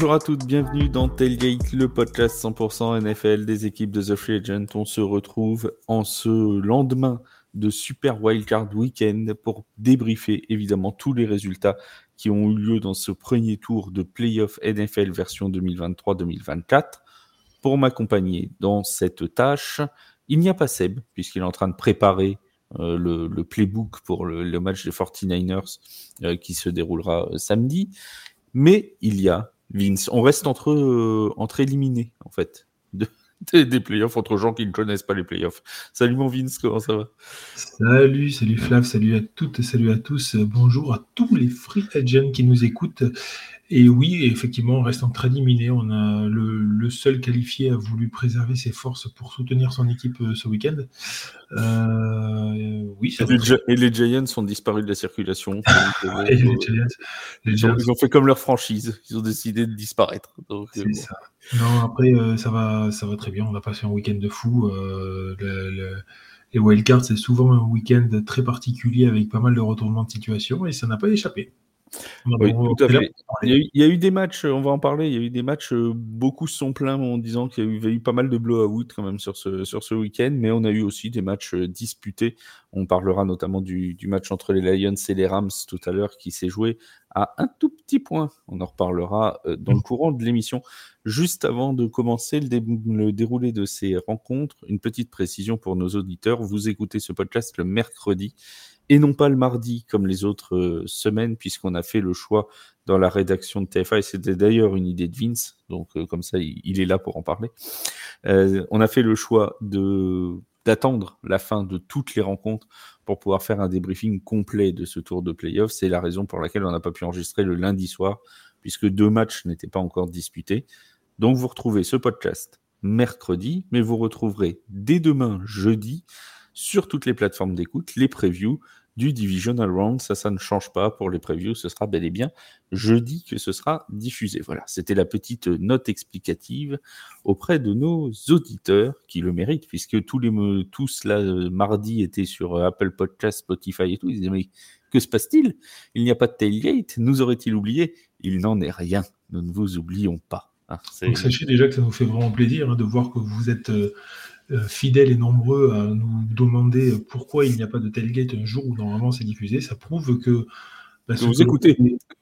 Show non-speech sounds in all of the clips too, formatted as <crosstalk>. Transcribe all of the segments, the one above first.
Bonjour à toutes, bienvenue dans Tailgate, le podcast 100% NFL des équipes de The Free Agent. On se retrouve en ce lendemain de Super Wildcard Weekend pour débriefer évidemment tous les résultats qui ont eu lieu dans ce premier tour de Playoff NFL version 2023-2024. Pour m'accompagner dans cette tâche, il n'y a pas Seb, puisqu'il est en train de préparer euh, le, playbook pour le, match des 49ers euh, qui se déroulera euh, samedi. Mais il y a Vince. On reste entre, euh, entre éliminés, en fait, <laughs> des, playoffs, entre gens qui ne connaissent pas les playoffs. Salut mon Vince, comment ça va? Salut, salut Flav, salut à toutes, salut à tous. Bonjour à tous les free agents qui nous écoutent. Et oui, effectivement, on reste en très diminué. On a le, seul qualifié a voulu préserver ses forces pour soutenir son équipe euh, ce week-end. Euh, oui, et, les Giants sont disparus de la circulation. <laughs> ils, ont, fait comme leur franchise. Ils ont décidé de disparaître. C'est ça. Non, après, euh, ça, va, ça va très bien. On a passé un week-end de fou. les wildcards, c'est souvent un week-end très particulier avec pas mal de retournements de situation et ça n'a pas échappé. Oui, tout à fait. Il y, a eu, des matchs, on va en parler, il y a eu des matchs, euh, beaucoup se sont plaints en disant qu'il y avait eu pas mal de blowout quand même sur ce, sur ce week-end, mais on a eu aussi des matchs euh, disputés. On parlera notamment du, match entre les Lions et les Rams tout à l'heure qui s'est joué à un tout petit point. On en reparlera euh, dans le courant de l'émission. Juste avant de commencer le, déroulé de ces rencontres, une petite précision pour nos auditeurs. Vous écoutez ce podcast le mercredi et non pas le mardi comme les autres euh, semaines, puisqu'on a fait le choix dans la rédaction de TFA, et c'était d'ailleurs une idée de Vince, donc euh, comme ça il, est là pour en parler. Euh, on a fait le choix de d'attendre la fin de toutes les rencontres pour pouvoir faire un débriefing complet de ce tour de playoff. C'est la raison pour laquelle on n'a pas pu enregistrer le lundi soir, puisque deux matchs n'étaient pas encore disputés. Donc vous retrouvez ce podcast mercredi, mais vous retrouverez dès demain, jeudi, sur toutes les plateformes d'écoute, les previews du Divisional Round. Ça, ça ne change pas pour les previews. Ce sera bel et bien jeudi que ce sera diffusé. Voilà, c'était la petite note explicative auprès de nos auditeurs qui le méritent, puisque tous les tous là mardi étaient sur Apple Podcast, Spotify et tout. Ils disaient mais que se passe-t-il? Il n'y a pas de tailgate? Nous aurait-il oublié? Il n'en est rien. Nous ne vous oublions pas. Hein, Donc sachez déjà que ça nous fait vraiment plaisir hein, de voir que vous êtes euh, euh, fidèles et nombreux à nous demander pourquoi il n'y a pas de tailgate un jour où normalement c'est diffusé, ça prouve que bah, vous écoutez.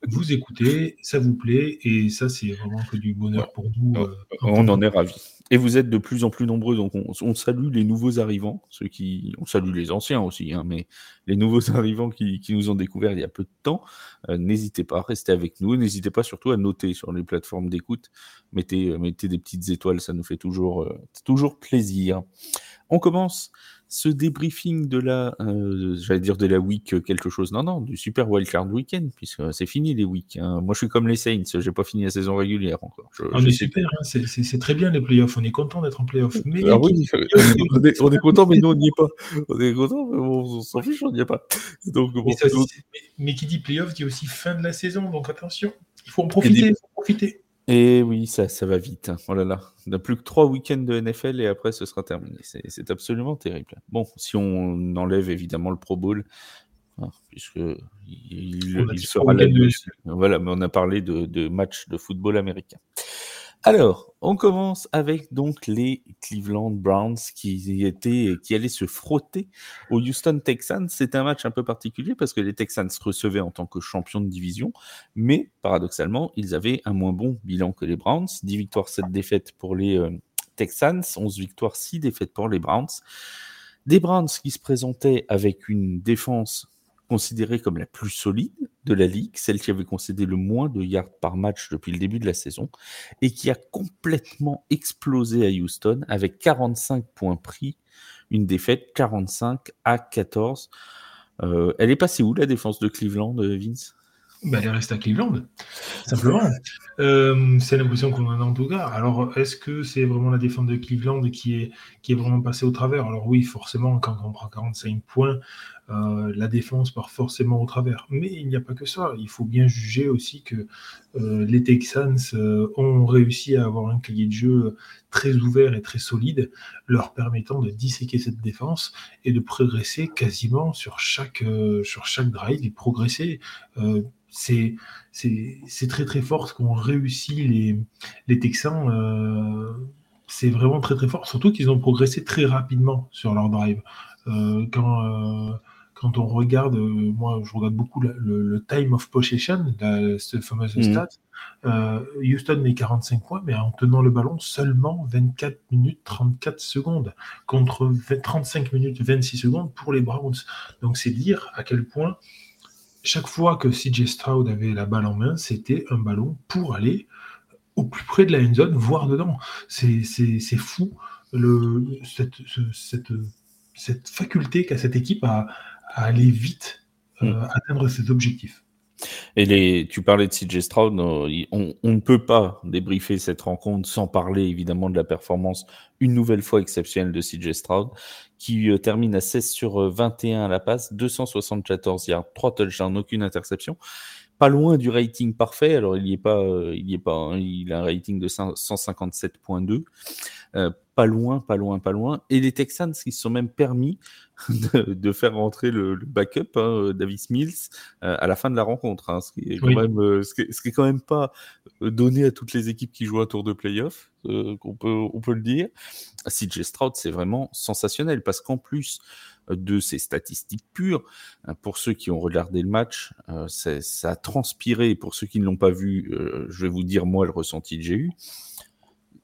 Vous écoutez, ça vous plaît, et ça, c'est vraiment que du bonheur pour nous. Euh, on en est ravis. Et vous êtes de plus en plus nombreux, donc on, salue les nouveaux arrivants, ceux qui, on salue les anciens aussi, hein, mais les nouveaux <laughs> arrivants qui, nous ont découvert il y a peu de temps, euh, n'hésitez pas à rester avec nous, n'hésitez pas surtout à noter sur les plateformes d'écoute, mettez, mettez des petites étoiles, ça nous fait toujours, euh, toujours plaisir. On commence ce débriefing de la, euh, j'allais dire de la week quelque chose, non, non, du Super Wildcard Weekend, puisque c'est fini les weeks. Hein. Moi, je suis comme les Saints, j'ai pas fini la saison régulière encore. Je, ah, super, hein, c'est très bien les playoffs, on est content d'être en playoffs. Mais ah oui, on, est, content, mais nous on n'y est pas. <laughs> On est content, mais on, s'en fiche, on n'y est pas. Donc, mais, qui dit playoffs dit aussi fin de la saison, donc attention, il faut en profiter. Il faut profiter. Et oui, ça, ça va vite. Hein. Oh là là, on n'a plus que trois week-ends de NFL et après ce sera terminé. C'est absolument terrible. Bon, si on enlève évidemment le Pro Bowl, hein, puisque il, sera là. Voilà, mais on a parlé de, de matchs de football américain. Alors, on commence avec donc les Cleveland Browns qui étaient, qui allaient se frotter aux Houston Texans. C'est un match un peu particulier parce que les Texans recevaient en tant que champions de division, mais paradoxalement, ils avaient un moins bon bilan que les Browns. 10 victoires, 7 défaites pour les euh, Texans, 11 victoires, 6 défaites pour les Browns. Des Browns qui se présentaient avec une défense considérée comme la plus solide de la ligue, celle qui avait concédé le moins de yards par match depuis le début de la saison, et qui a complètement explosé à Houston avec 45 points pris, une défaite 45 à 14. Euh, elle est passée où la défense de Cleveland, euh, Vince? Bah, elle reste à Cleveland, simplement. Euh, c'est l'impression qu'on en a en tout cas. Alors, est-ce que c'est vraiment la défense de Cleveland qui est, qui est vraiment passée au travers? Alors oui, forcément, quand on prend 45 points, euh, la défense part forcément au travers. Mais il n'y a pas que ça. Il faut bien juger aussi que les Texans euh, ont réussi à avoir un cahier de jeu très ouvert et très solide, leur permettant de disséquer cette défense et de progresser quasiment sur chaque, sur chaque drive et progresser c'est très très fort ce qu'ont réussi les, les Texans. Euh, c'est vraiment très très fort, surtout qu'ils ont progressé très rapidement sur leur drive. Euh, quand, euh, quand on regarde, moi je regarde beaucoup le, time of possession, ce fameux mmh. stat, Houston met 45 points, mais en tenant le ballon seulement 24 minutes 34 secondes, contre 35 minutes 26 secondes pour les Browns. Donc c'est dire à quel point chaque fois que CJ Stroud avait la balle en main, c'était un ballon pour aller au plus près de la end zone, voire dedans. C'est fou le, cette, cette, cette faculté qu'a cette équipe à, aller vite, euh, mm. atteindre ses objectifs. Et les, tu parlais de CJ Stroud, on, ne peut pas débriefer cette rencontre sans parler évidemment de la performance une nouvelle fois exceptionnelle de CJ Stroud, qui euh, termine à 16 sur 21 euh, à la passe, 274 yards, 3 touchdowns, aucune interception. Pas loin du rating parfait, alors il n'y est pas, euh, il y est pas, hein, il a un rating de 157.2 pas loin, pas loin, pas loin. Et les Texans qui se sont même permis <laughs> de, faire rentrer le, backup, hein, Davis Mills, euh, à la fin de la rencontre. Hein, ce, qui est quand même, euh, ce, qui quand même pas euh, donné à toutes les équipes qui jouent un tour de playoff, on, peut, on peut le dire. CJ Stroud, c'est vraiment sensationnel parce qu'en plus de ces statistiques pures, hein, pour ceux qui ont regardé le match, ça a transpiré. Pour ceux qui ne l'ont pas vu, je vais vous dire moi le ressenti que j'ai eu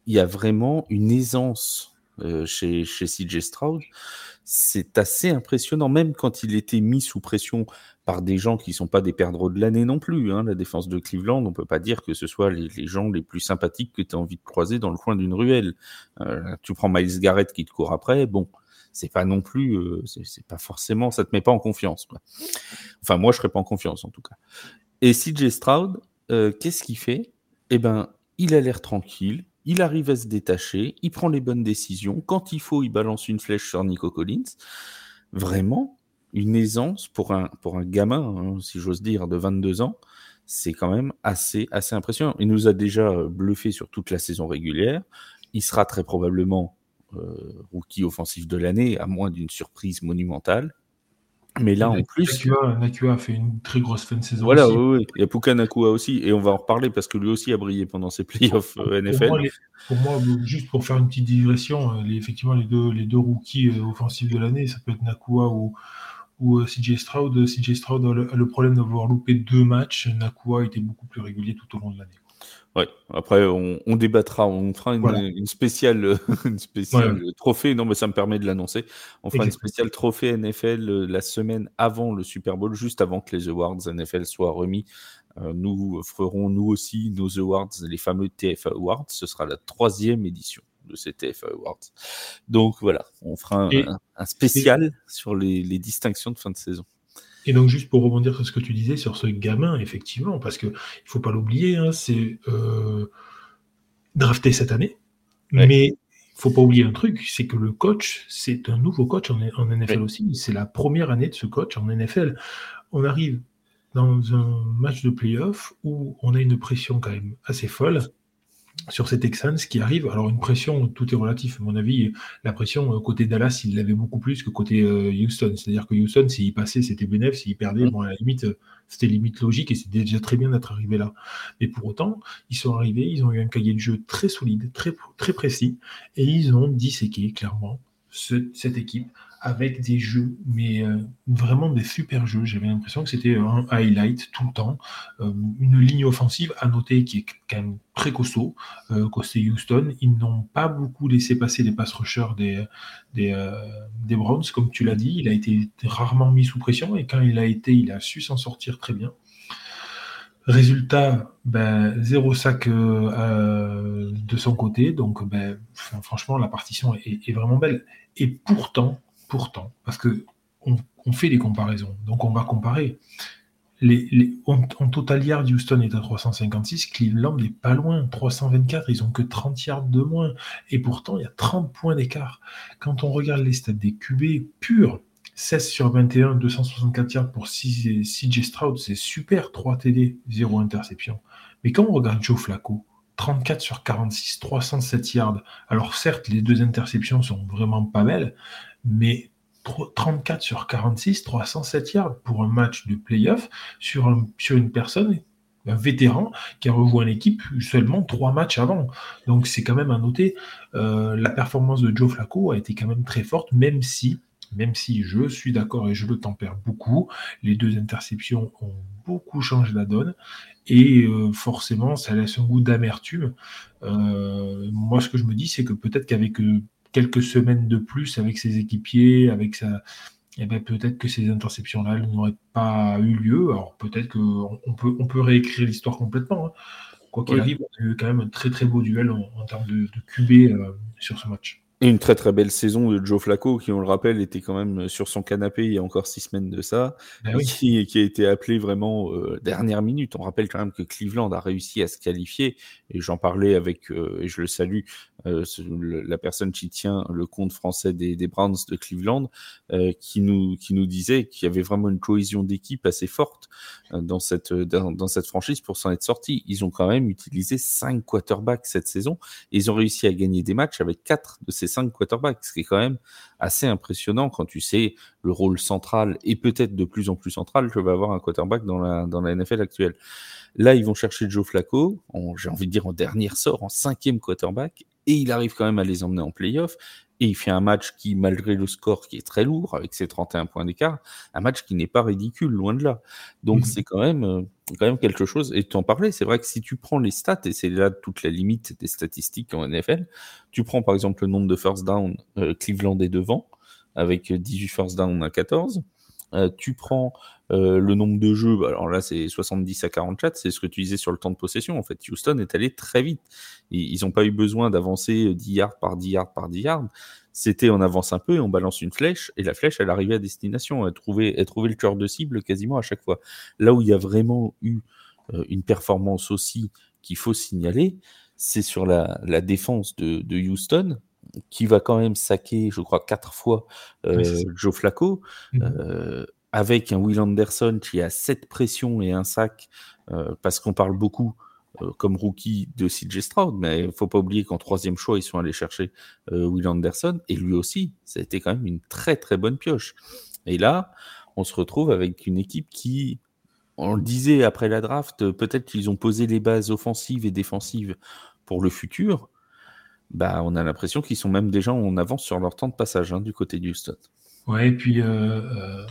il y a vraiment une aisance euh, chez, chez CJ Stroud. C'est assez impressionnant, même quand il était mis sous pression par des gens qui ne sont pas des perdreaux de l'année non plus. Hein. La défense de Cleveland, on ne peut pas dire que ce soit les, gens les plus sympathiques que tu as envie de croiser dans le coin d'une ruelle. Euh, tu prends Miles Garrett qui te court après, bon, c'est pas non plus, euh, c'est pas forcément, ça te met pas en confiance. Enfin, moi, je serais pas en confiance en tout cas. Et CJ Stroud, qu'est-ce qu'il fait? Eh ben, il a l'air tranquille, il arrive à se détacher, il prend les bonnes décisions. Quand il faut, il balance une flèche sur Nico Collins. Vraiment, une aisance pour un, pour un gamin, hein, si j'ose dire, de 22 ans, c'est quand même assez, assez impressionnant. Il nous a déjà bluffé sur toute la saison régulière. Il sera très probablement euh, rookie offensif de l'année, à moins d'une surprise monumentale. Mais là, en plus. Nakua, a fait une très grosse fin de saison. Voilà, oui, oui. Il y a Puka Nakua aussi. Et on va en reparler parce que lui aussi a brillé pendant ses playoffs euh, NFL. Pour moi, juste pour faire une petite digression, euh, les, effectivement, les deux, les deux rookies euh, offensifs de l'année, ça peut être Nakua ou, ou CJ Stroud. CJ Stroud a le, problème d'avoir loupé deux matchs. Nakua était beaucoup plus régulier tout au long de l'année. Ouais, après on, débattra, on fera une, spéciale, une spéciale <laughs> trophée. Non, mais ça me permet de l'annoncer. On fera une spéciale trophée NFL euh, la semaine avant le Super Bowl, juste avant que les awards NFL soient remis. Euh, nous ferons nous aussi nos awards, les fameux TFA Awards. Ce sera la troisième édition de ces TFA Awards. Donc voilà, on fera un, spécial sur les distinctions de fin de saison. Et donc, juste pour rebondir sur ce que tu disais sur ce gamin, effectivement, parce qu'il ne faut pas l'oublier, hein, c'est euh, drafté cette année, mais il ne faut pas oublier un truc, c'est que le coach, c'est un nouveau coach en, NFL aussi. C'est la première année de ce coach en NFL. On arrive dans un match de playoff où on a une pression quand même assez folle sur ces Texans qui arrivent. Alors, une pression, tout est relatif. À mon avis, la pression euh, côté Dallas, il l'avait beaucoup plus que côté euh, Houston. C'est-à-dire que Houston, s'il passait, c'était bénéf. S'il perdait, mm. bon, à la limite, euh, c'était limite logique et c'était déjà très bien d'être arrivé là. Mais pour autant, ils sont arrivés, ils ont eu un cahier de jeu très solide, très, très précis et ils ont disséqué clairement cette équipe avec des jeux, mais euh, vraiment des super jeux. J'avais l'impression que c'était un highlight tout le temps. Euh, une ligne offensive à noter qui est quand même très costaud. Euh, Houston, ils n'ont pas beaucoup laissé passer les pass rushers des, des, des Browns, comme tu l'as dit. Il a été rarement mis sous pression et quand il a été, il a su s'en sortir très bien. Résultat, ben, zéro sac de son côté. Donc, ben, franchement, la partition est, vraiment belle. Et pourtant, pourtant, parce que on, fait des comparaisons, donc on va comparer. Les, en, total yard, Houston est à 356, Cleveland n'est pas loin, 324, ils ont que 30 yards de moins, et pourtant il y a 30 points d'écart. Quand on regarde les stats des QB purs, 16 sur 21, 264 yards pour CJ Stroud, c'est super, 3 TD, 0 interception. Mais quand on regarde Joe Flacco, 34 sur 46, 307 yards. Alors certes, les deux interceptions sont vraiment pas belles, mais 34 sur 46, 307 yards pour un match de playoff sur, sur une personne, un vétéran, qui a rejoint l'équipe seulement trois matchs avant. Donc c'est quand même à noter, euh, la performance de Joe Flacco a été quand même très forte, même si, même si je suis d'accord et je le tempère beaucoup, les deux interceptions ont beaucoup changé la donne. Et euh, forcément, ça laisse un goût d'amertume. Euh, moi, ce que je me dis, c'est que peut-être qu'avec quelques semaines de plus avec ses équipiers, avec sa, eh ben, peut-être que ces interceptions-là n'auraient pas eu lieu. Alors peut-être qu'on peut, on peut réécrire l'histoire complètement. Hein. Quoi qu'il arrive, on a eu quand même un très très beau duel en, termes de, de QB euh, sur ce match. Et une très très belle saison de Joe Flacco, qui on le rappelle était quand même sur son canapé il y a encore six semaines de ça, ben qui, qui, a été appelé vraiment euh, dernière minute. On rappelle quand même que Cleveland a réussi à se qualifier, et j'en parlais avec, euh, et je le salue, euh, la personne qui tient le compte français des, des Browns de Cleveland, euh, qui, nous, qui nous disait qu'il y avait vraiment une cohésion d'équipe assez forte euh, dans, cette, dans, dans, cette franchise pour s'en être sorti. Ils ont quand même utilisé cinq quarterbacks cette saison et ils ont réussi à gagner des matchs avec quatre de ces cinq quarterbacks, ce qui est quand même assez impressionnant quand tu sais le rôle central et peut-être de plus en plus central que va avoir un quarterback dans la, dans la NFL actuelle. Là, ils vont chercher Joe Flacco, j'ai envie de dire en dernier sort, en cinquième quarterback, et il arrive quand même à les emmener en playoff. Et il fait un match qui, malgré le score qui est très lourd, avec ses 31 points d'écart, un match qui n'est pas ridicule, loin de là. Donc mmh. c'est quand même, euh, quand même quelque chose. Et tu en parlais, c'est vrai que si tu prends les stats, et c'est là toute la limite des statistiques en NFL, tu prends par exemple le nombre de first down, euh, Cleveland est devant, avec 18 first down à 14. Euh, tu prends euh, le nombre de jeux, bah, alors là c'est 70 à 44, c'est ce que tu disais sur le temps de possession. En fait, Houston est allé très vite. Ils n'ont pas eu besoin d'avancer 10 yards par 10 yards par 10 yards. C'était on avance un peu et on balance une flèche, et la flèche elle arrivait à destination, elle trouvait, le cœur de cible quasiment à chaque fois. Là où il y a vraiment eu euh, une performance aussi qu'il faut signaler, c'est sur la, défense de Houston, qui va quand même saquer, je crois, quatre fois euh, Joe Flacco, mmh euh, avec un Will Anderson qui a sept pressions et un sac, euh, parce qu'on parle beaucoup comme rookie de CJ Stroud, mais il faut pas oublier qu'en troisième choix, ils sont allés chercher Will Anderson, et lui aussi, ça a été quand même une très très bonne pioche. Et là, on se retrouve avec une équipe qui, on le disait après la draft, peut-être qu'ils ont posé les bases offensives et défensives pour le futur, bah, on a l'impression qu'ils sont même déjà en avance sur leur temps de passage hein, du côté du Houston. Ouais, et puis euh, euh,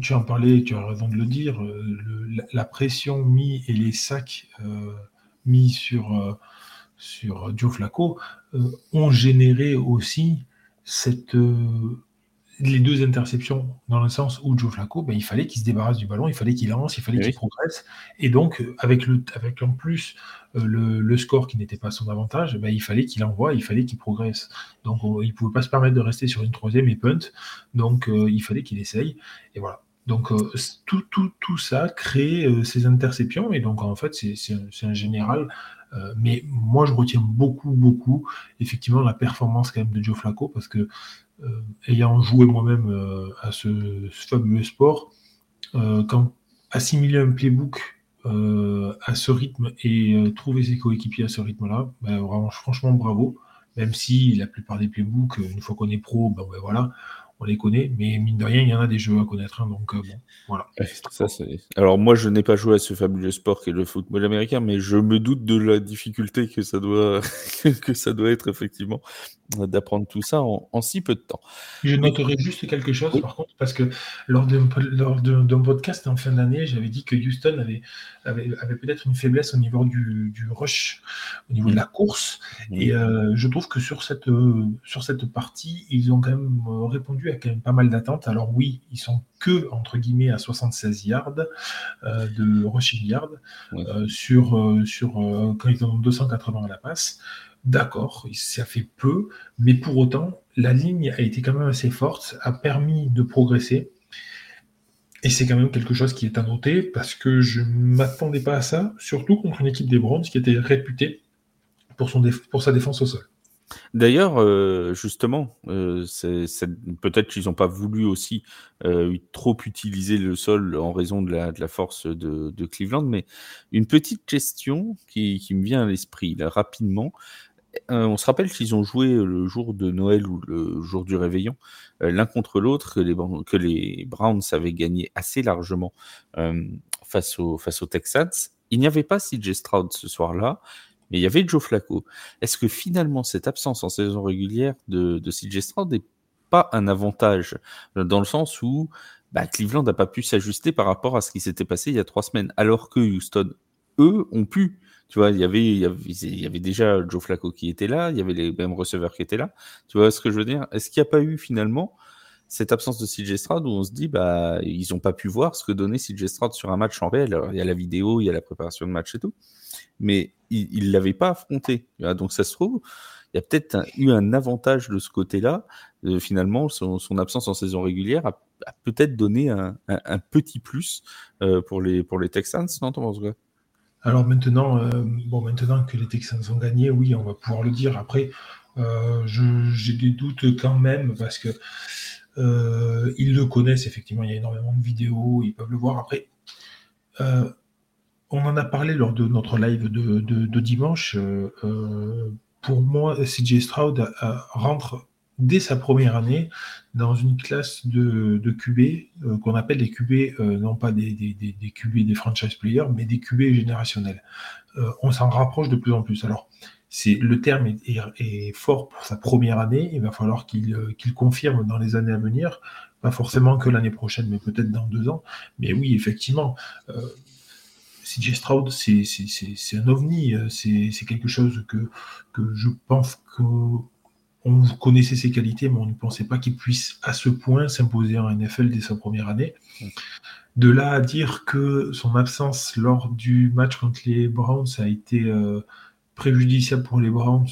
tu en parlais, tu as raison de le dire, euh, la, pression mise et les sacs mis sur, sur Joe Flacco ont généré aussi cette, les deux interceptions dans le sens où Joe Flacco, ben, il fallait qu'il se débarrasse du ballon, il fallait qu'il lance, il fallait qu'il progresse. Et donc, avec, le, avec en plus euh, le, score qui n'était pas son avantage, ben, il fallait qu'il envoie, il fallait qu'il progresse. Donc, il ne pouvait pas se permettre de rester sur une troisième et punt. Donc, euh, il fallait qu'il essaye. Et voilà. Donc, euh, tout, tout, tout, ça crée ces interceptions. Et donc, en fait, c'est un, général. mais moi, je retiens beaucoup, beaucoup, effectivement, la performance quand même de Joe Flacco parce que euh, ayant joué moi-même euh, à ce, fabuleux sport, euh, quand assimiler un playbook à ce rythme et trouver ses coéquipiers à ce rythme-là, ben, franchement bravo. Même si la plupart des playbooks, une fois qu'on est pro, ben, ben voilà, on les connaît, mais mine de rien, il y en a des jeux à connaître. Hein, donc, euh, voilà. Ça, Alors, moi, je n'ai pas joué à ce fabuleux sport qui est le football américain, mais je me doute de la difficulté que ça doit, <laughs> que ça doit être, effectivement, d'apprendre tout ça en, si peu de temps. Je noterai juste quelque chose, par contre, parce que lors d'un lors podcast en fin d'année, j'avais dit que Houston avait, avait, avait peut-être une faiblesse au niveau du, du, rush, au niveau de la course. Et euh, je trouve que sur cette, sur cette partie, ils ont quand même répondu a quand même pas mal d'attentes. Alors oui, ils sont que, entre guillemets, à 76 yards euh, de rushing euh, sur, euh, sur quand ils ont 280 à la passe. D'accord, ça fait peu, mais pour autant, la ligne a été quand même assez forte, a permis de progresser. Et c'est quand même quelque chose qui est à noter parce que je ne m'attendais pas à ça, surtout contre une équipe des Browns qui était réputée pour, sa défense au sol. D'ailleurs, euh, justement, euh, peut-être qu'ils n'ont pas voulu aussi euh, trop utiliser le sol en raison de la, force de, Cleveland, mais une petite question qui, me vient à l'esprit rapidement. On se rappelle qu'ils ont joué le jour de Noël ou le jour du réveillon, l'un contre l'autre, que les, Browns avaient gagné assez largement face, aux, face aux Texans. Il n'y avait pas CJ Stroud ce soir-là, mais il y avait Joe Flacco. Est-ce que finalement cette absence en saison régulière de, de CJ Stroud n'est pas un avantage dans le sens où bah, Cleveland n'a pas pu s'ajuster par rapport à ce qui s'était passé il y a trois semaines, alors que Houston, eux, ont pu. Tu vois, il y avait, il y avait, déjà Joe Flacco qui était là, il y avait les mêmes receveurs qui étaient là. Tu vois ce que je veux dire? Est-ce qu'il n'y a pas eu finalement cette absence de CJ Stroud où on se dit, bah, ils n'ont pas pu voir ce que donnait CJ Stroud sur un match en réel. Alors, il y a la vidéo, il y a la préparation de match et tout, mais il ne l'avait pas affronté. Donc, ça se trouve, il y a peut-être eu un avantage de ce côté-là. Euh, finalement, son, absence en saison régulière a, peut-être donné un, petit plus euh, pour, les, pour les Texans, non, Thomas Alors maintenant, euh, bon, maintenant que les Texans ont gagné, oui, on va pouvoir le dire. Après, j'ai des doutes quand même parce que ils le connaissent, effectivement, il y a énormément de vidéos, ils peuvent le voir. Après, on en a parlé lors de notre live de dimanche pour moi, CJ Stroud rentre dès sa première année dans une classe de, de QB euh, qu'on appelle des QB, euh, non pas des, des, des, QB des franchise players, mais des QB générationnels. Euh, on s'en rapproche de plus en plus. Alors, c'est le terme est, fort pour sa première année. Il va falloir qu'il confirme dans les années à venir, pas forcément que l'année prochaine, mais peut-être dans deux ans. Mais oui, effectivement, CJ Stroud, c'est un ovni, c'est quelque chose que, que je pense qu'on connaissait ses qualités, mais on ne pensait pas qu'il puisse à ce point s'imposer en NFL dès sa première année. De là à dire que son absence lors du match contre les Browns a été euh, préjudiciable pour les Browns,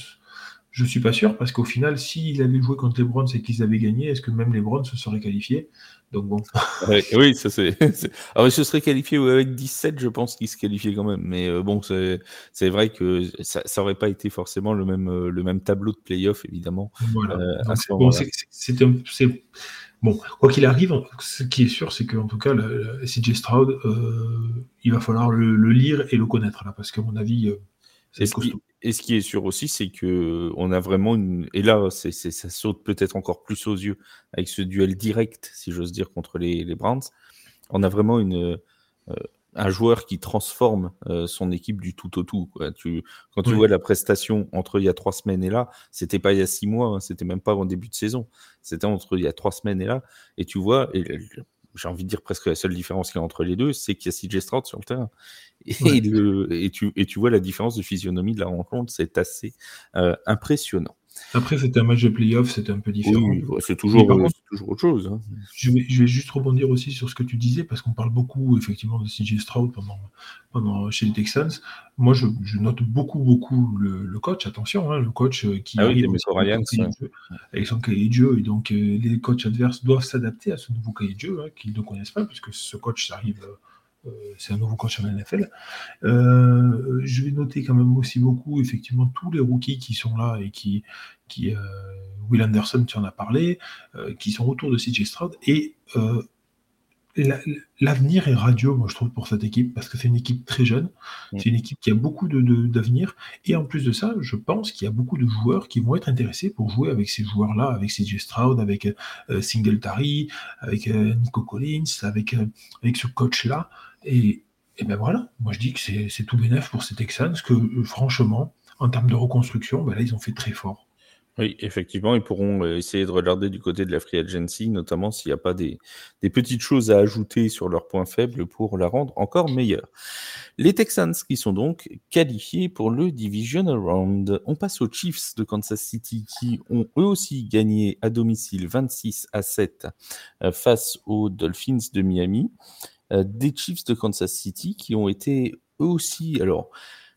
je ne suis pas sûr, parce qu'au final, s'il avait joué contre les Browns et qu'ils avaient gagné, est-ce que même les Browns se seraient qualifiés? Donc bon. <laughs> oui, ça c'est. <laughs> Alors, il se serait qualifié avec 17, je pense qu'il se qualifiait quand même. Mais euh, bon, c'est vrai que ça n'aurait pas été forcément le même, euh, le même tableau de playoff, évidemment. Voilà. Euh, bon, c'est Bon, quoi qu'il arrive, ce qui est sûr, c'est qu'en tout cas, CJ Stroud, il va falloir le, le, lire et le connaître, là, parce qu'à mon avis, Et ce qui est sûr aussi, c'est que on a vraiment une. Et là, c'est, ça saute peut-être encore plus aux yeux avec ce duel direct, si j'ose dire, contre les, les Browns. On a vraiment une, euh, un joueur qui transforme euh, son équipe du tout au tout. Quoi. Tu, quand tu vois la prestation entre il y a trois semaines et là, c'était pas il y a six mois, hein, c'était même pas en début de saison. C'était entre il y a trois semaines et là. Et tu vois, et, j'ai envie de dire presque la seule différence qu'il y a entre les deux, c'est qu'il y a CJ Stroud sur le terrain. Et, le, et, tu, et tu vois la différence de physionomie de la rencontre, c'est assez euh, impressionnant. Après, c'était un match de playoff, c'était un peu différent. c'est toujours, toujours, autre chose. Hein. Je, vais, je, vais, juste rebondir aussi sur ce que tu disais, parce qu'on parle beaucoup effectivement de CJ Stroud pendant, pendant, chez les Texans. Moi, je, je note beaucoup, beaucoup le, le coach. Attention, hein, le coach euh, qui ah arrive avec, son cahier de jeu. Et donc, euh, les coachs adverses doivent s'adapter à ce nouveau cahier de jeu hein, qu'ils ne connaissent pas, puisque ce coach arrive. Euh, c'est un nouveau coach en NFL. Euh, je vais noter quand même aussi beaucoup, effectivement, tous les rookies qui sont là et qui, qui euh, Will Anderson, tu en as parlé, qui sont autour de CJ Stroud. Et l'avenir est radieux, moi je trouve, pour cette équipe, parce que c'est une équipe très jeune, c'est une équipe qui a beaucoup d'avenir, et en plus de ça, je pense qu'il y a beaucoup de joueurs qui vont être intéressés pour jouer avec ces joueurs-là, avec CJ Stroud, avec Singletary, avec Nico Collins, avec, avec ce coach-là, et, ben voilà, moi je dis que c'est tout bénef pour ces Texans, que euh, franchement, en termes de reconstruction, ben là ils ont fait très fort. Oui, effectivement, ils pourront euh, essayer de regarder du côté de la free agency, notamment s'il n'y a pas des, petites choses à ajouter sur leurs points faibles pour la rendre encore meilleure. Les Texans qui sont donc qualifiés pour le Divisional Round. On passe aux Chiefs de Kansas City qui ont eux aussi gagné à domicile 26 à 7 euh, face aux Dolphins de Miami. Euh, des Chiefs de Kansas City qui ont été eux aussi, alors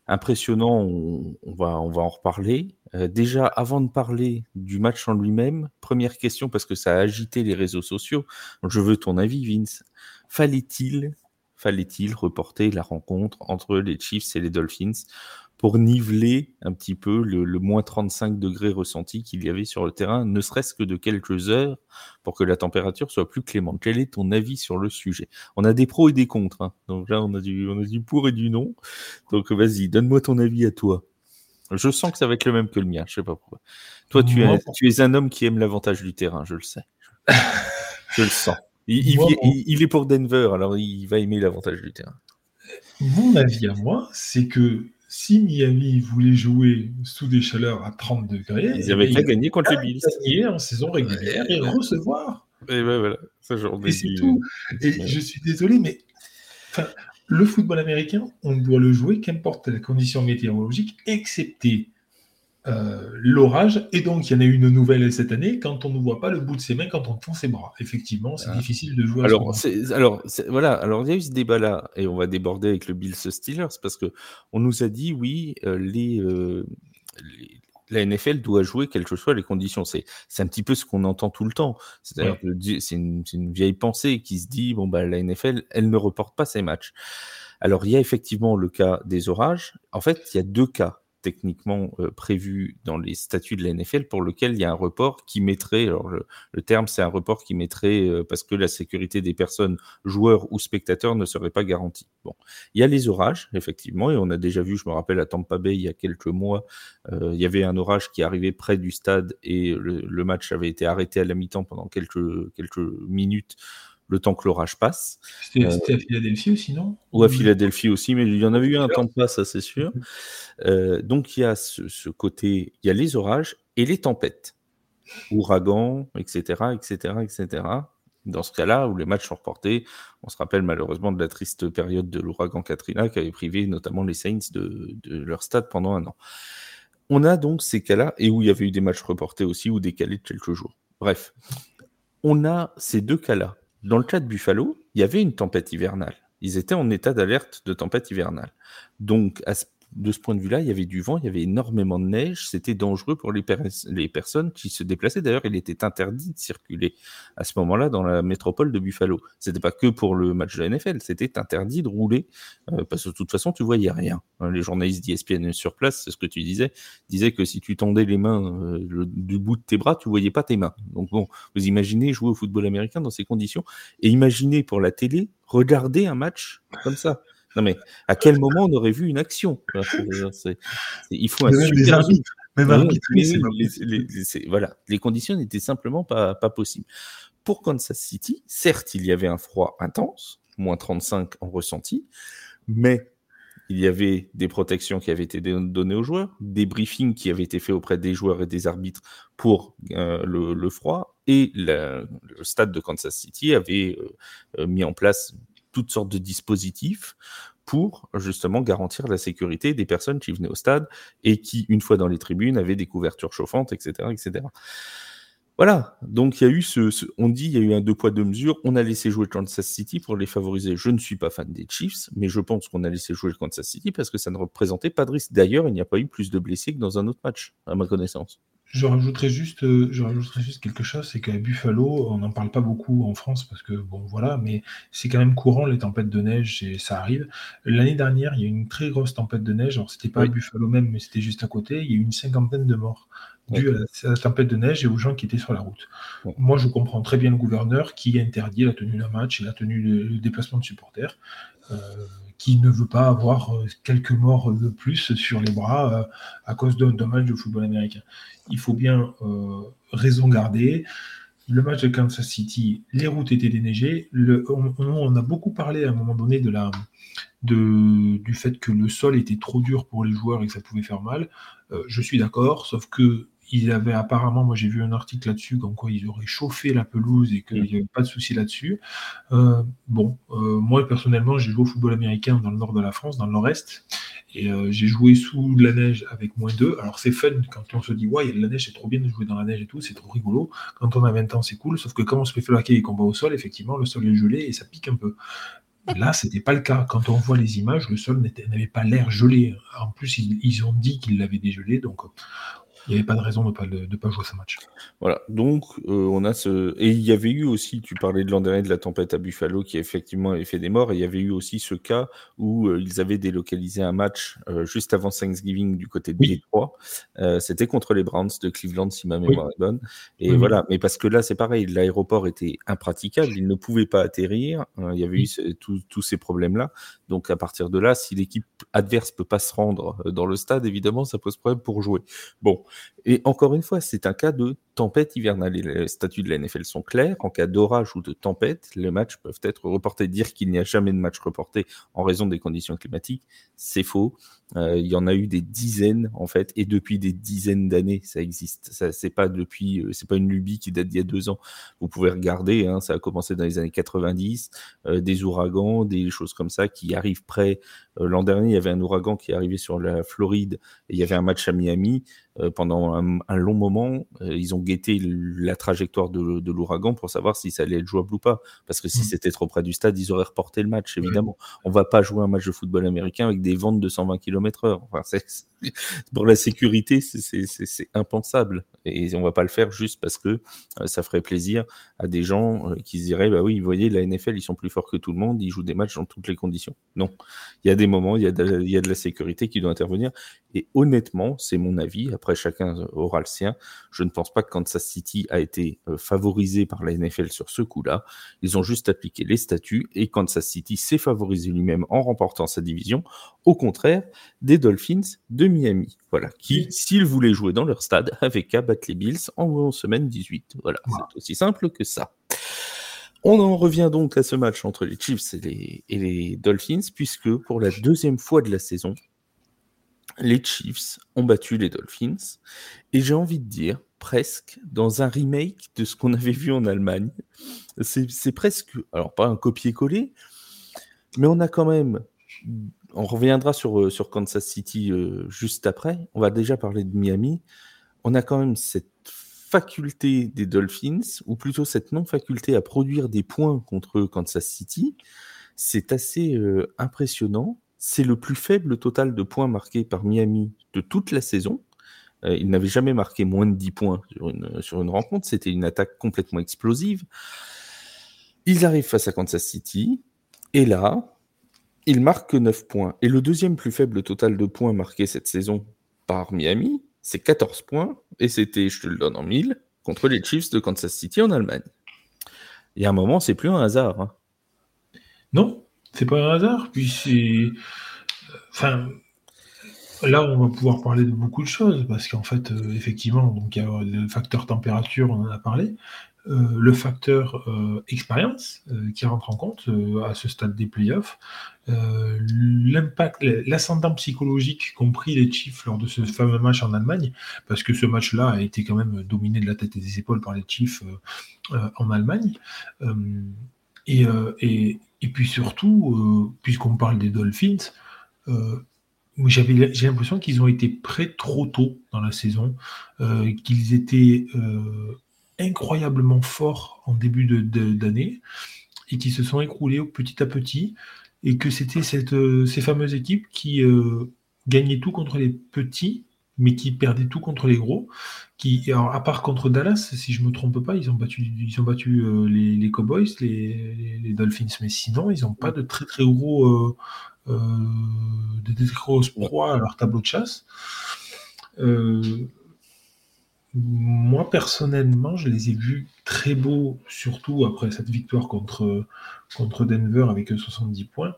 impressionnants, on, va, on va en reparler. Euh, déjà, avant de parler du match en lui-même, première question parce que ça a agité les réseaux sociaux. Je veux ton avis, Vince. Fallait-il fallait-il reporter la rencontre entre les Chiefs et les Dolphins pour niveler un petit peu le, moins 35 degrés ressenti qu'il y avait sur le terrain, ne serait-ce que de quelques heures, pour que la température soit plus clémente. Quel est ton avis sur le sujet? On a des pros et des contre. Hein. Donc là, on a, du, on a du pour et du non. Donc vas-y, donne-moi ton avis à toi. Je sens que ça va être le même que le mien, je sais pas pourquoi. Toi, tu, es, tu es un homme qui aime l'avantage du terrain, je le sais. je le sens. Il, est pour Denver, alors il va aimer l'avantage du terrain. Mon avis à moi, c'est que si Miami voulait jouer sous des chaleurs à 30 degrés, ils avaient qu'à gagner contre les Bills. Gagner en saison régulière et recevoir. Et ben voilà, Et c'est tout. Et je suis désolé, mais le football américain, on doit le jouer qu'importe la condition météorologique, excepté euh, l'orage. Et donc, il y en a eu une nouvelle cette année quand on ne voit pas le bout de ses mains quand on tend ses bras. Effectivement, c'est ah. difficile de jouer. Alors, alors voilà. Alors, il y a eu ce débat-là, et on va déborder avec le Bills Steelers parce que on nous a dit oui, euh, euh, les, la NFL doit jouer quelles que soient les conditions. C'est, un petit peu ce qu'on entend tout le temps. C'est-à-dire c'est une, une, vieille pensée qui se dit bon bah la NFL, elle ne reporte pas ses matchs. Alors il y a effectivement le cas des orages. En fait, il y a deux cas techniquement euh, prévu dans les statuts de la NFL pour lequel il y a un report qui mettrait, alors le, terme c'est un report qui mettrait euh, parce que la sécurité des personnes, joueurs ou spectateurs ne serait pas garantie. Bon, il y a les orages effectivement et on a déjà vu, je me rappelle à Tampa Bay il y a quelques mois, euh, il y avait un orage qui arrivait près du stade et le, le match avait été arrêté à la mi-temps pendant quelques quelques minutes le temps que l'orage passe. C'était à Philadelphie aussi, non? Ou à Philadelphie aussi, mais il y en avait eu un temps de ça c'est sûr. Mhm. Euh, donc il y a ce, côté, il y a les orages et les tempêtes, ouragans, etc., etc., etc. Dans ce cas-là, où les matchs sont reportés, on se rappelle malheureusement de la triste période de l'ouragan Katrina qui avait privé notamment les Saints de, leur stade pendant un an. On a donc ces cas-là, et où il y avait eu des matchs reportés aussi ou décalés de quelques jours. Bref, on a ces deux cas-là dans le cas de Buffalo, il y avait une tempête hivernale. Ils étaient en état d'alerte de tempête hivernale. Donc, à ce de ce point de vue-là, il y avait du vent, il y avait énormément de neige, c'était dangereux pour les, personnes qui se déplaçaient. D'ailleurs, il était interdit de circuler à ce moment-là dans la métropole de Buffalo. C'était pas que pour le match de la NFL, c'était interdit de rouler euh, parce que de toute façon, tu voyais rien. Hein, les journalistes d'ESPN sur place, c'est ce que tu disais, disaient que si tu tendais les mains euh, du bout de tes bras, tu voyais pas tes mains. Donc bon, vous imaginez jouer au football américain dans ces conditions et imaginez pour la télé regarder un match comme ça. Non, mais à quel moment on aurait vu une action Il faut un super arbitre. les, voilà, les conditions n'étaient simplement pas, pas possibles. Pour Kansas City, certes, il y avait un froid intense, moins 35 en ressenti, mais il y avait des protections qui avaient été données aux joueurs, des briefings qui avaient été faits auprès des joueurs et des arbitres pour euh, le, froid, et le stade de Kansas City avait euh, mis en place toutes sortes de dispositifs pour justement garantir la sécurité des personnes qui venaient au stade et qui, une fois dans les tribunes, avaient des couvertures chauffantes, etc. etc. Voilà, donc il y a eu ce, on dit il y a eu un deux poids deux mesures, on a laissé jouer Kansas City pour les favoriser. Je ne suis pas fan des Chiefs, mais je pense qu'on a laissé jouer Kansas City parce que ça ne représentait pas de risque. D'ailleurs, il n'y a pas eu plus de blessés que dans un autre match, à ma connaissance. Je rajouterais juste, euh, je rajouterais juste quelque chose, c'est qu'à Buffalo, on n'en parle pas beaucoup en France parce que bon voilà, mais c'est quand même courant les tempêtes de neige et ça arrive. L'année dernière, il y a eu une très grosse tempête de neige. Alors c'était pas à Buffalo même, mais c'était juste à côté. Il y a eu une cinquantaine de morts dû à la tempête de neige et aux gens qui étaient sur la route. Moi, je comprends très bien le gouverneur qui interdit la tenue d'un match et la tenue de déplacement de supporters. Euh, qui ne veut pas avoir euh, quelques morts de plus sur les bras euh, à cause d'un match de football américain. Il faut bien euh, raison garder. Le match de Kansas City, les routes étaient déneigées. on, a beaucoup parlé à un moment donné de la, de, du fait que le sol était trop dur pour les joueurs et que ça pouvait faire mal. je suis d'accord, sauf que il avait apparemment, moi j'ai vu un article là-dessus, comme quoi ils auraient chauffé la pelouse et qu'il n'y avait pas de souci là-dessus. Euh, bon, euh, moi personnellement, j'ai joué au football américain dans le nord de la France, dans le nord-est, et euh, j'ai joué sous la neige avec moins 2. Alors c'est fun quand on se dit, ouais, il y a de la neige, c'est trop bien de jouer dans la neige et tout, c'est trop rigolo. Quand on a 20 ans, c'est cool, sauf que quand on se fait flaquer et qu'on va au sol, effectivement, le sol est gelé et ça pique un peu. Là, ce n'était pas le cas. Quand on voit les images, le sol n'avait pas l'air gelé. En plus, ils, ils ont dit qu'ils l'avaient dégelé. Donc, il n'y avait pas de raison de ne pas, de pas jouer ce match. Voilà, donc euh, on a ce. Et il y avait eu aussi, tu parlais de l'an dernier de la tempête à Buffalo qui effectivement avait fait des morts, et il y avait eu aussi ce cas où euh, ils avaient délocalisé un match euh, juste avant Thanksgiving du côté de Détroit. C'était contre les Browns de Cleveland, si ma mémoire est bonne. Et voilà, mais parce que là c'est pareil, l'aéroport était impraticable, ils ne pouvaient pas atterrir, il y avait eu tous ces problèmes-là. Donc à partir de là, si l'équipe adverse peut pas se rendre dans le stade, évidemment, ça pose problème pour jouer. Bon, et encore une fois, c'est un cas de tempête hivernale. Les statuts de la NFL sont clairs. En cas d'orage ou de tempête, les matchs peuvent être reportés. Dire qu'il n'y a jamais de match reporté en raison des conditions climatiques, c'est faux. Euh, il y en a eu des dizaines en fait, et depuis des dizaines d'années, ça existe. Ça, c'est pas depuis, euh, c'est pas une lubie qui date d'il y a deux ans. Vous pouvez regarder, hein, ça a commencé dans les années 90, euh, des ouragans, des choses comme ça qui arrivent près. L'an dernier, il y avait un ouragan qui est arrivé sur la Floride et il y avait un match à Miami. Pendant un, long moment, ils ont guetté la trajectoire de, l'ouragan pour savoir si ça allait être jouable ou pas. Parce que si mmh. c'était trop près du stade, ils auraient reporté le match, évidemment. On va pas jouer un match de football américain avec des ventes de 120 pour la sécurité, c'est impensable. Et on va pas le faire juste parce que euh, ça ferait plaisir à des gens qui se diraient bah oui, vous voyez, la NFL, ils sont plus forts que tout le monde, ils jouent des matchs dans toutes les conditions. Non. Il y a des moments, il y a il y a de la sécurité qui doit intervenir. Et honnêtement, c'est mon avis après chacun aura le sien. Je ne pense pas que Kansas City a été euh, favorisé par la NFL sur ce coup-là. Ils ont juste appliqué les statuts et Kansas City s'est favorisé lui-même en remportant sa division, au contraire des Dolphins de Miami. Voilà, qui, s'ils voulaient jouer dans leur stade, <laughs> avaient qu'à battre les Bills en semaine 18. Voilà, c'est aussi simple que ça. On en revient donc à ce match entre les Chiefs et les, et les Dolphins, puisque pour la deuxième fois de la saison, les Chiefs ont battu les Dolphins. Et j'ai envie de dire, presque, dans un remake de ce qu'on avait vu en Allemagne. C'est presque, alors pas un copier-coller, mais on a quand même, on reviendra sur, euh, Kansas City euh, juste après, on va déjà parler de Miami, on a quand même cette faculté des Dolphins, ou plutôt cette non-faculté à produire des points contre Kansas City, c'est assez euh, impressionnant. C'est le plus faible total de points marqués par Miami de toute la saison. Euh, il n'avait jamais marqué moins de 10 points sur une rencontre. C'était une attaque complètement explosive. Ils arrivent face à Kansas City. Et là, ils marquent 9 points. Et le deuxième plus faible total de points marqués cette saison par Miami, c'est 14 points. Et c'était, je te le donne en mille, contre les Chiefs de Kansas City en Allemagne. Et à un moment, c'est plus un hasard. Hein. Non, c'est pas un hasard, puis c'est. Enfin, là, on va pouvoir parler de beaucoup de choses, parce qu'en fait, euh, effectivement, donc il y a le facteur température, on en a parlé, euh, le facteur euh, expérience qui rentre en compte à ce stade des playoffs, l'impact, l'ascendant psychologique qu'ont pris les Chiefs lors de ce fameux match en Allemagne, parce que ce match-là a été quand même dominé de la tête et des épaules par les Chiefs en Allemagne. et, et puis surtout, euh, puisqu'on parle des Dolphins, euh, j'ai l'impression qu'ils ont été prêts trop tôt dans la saison, euh, qu'ils étaient incroyablement forts en début d'année et qui se sont écroulés petit à petit, et que c'était ces fameuses équipes qui gagnaient tout contre les petits mais qui perdaient tout contre les gros. Qui, alors, à part contre Dallas, si je ne me trompe pas, ils ont battu, ils ont battu euh, les, Cowboys, les, Dolphins, mais sinon, ils n'ont pas de très très gros, euh, euh, de très grosses proies à leur tableau de chasse. Moi, personnellement, je les ai vus très beaux, surtout après cette victoire contre, contre Denver avec 70 points.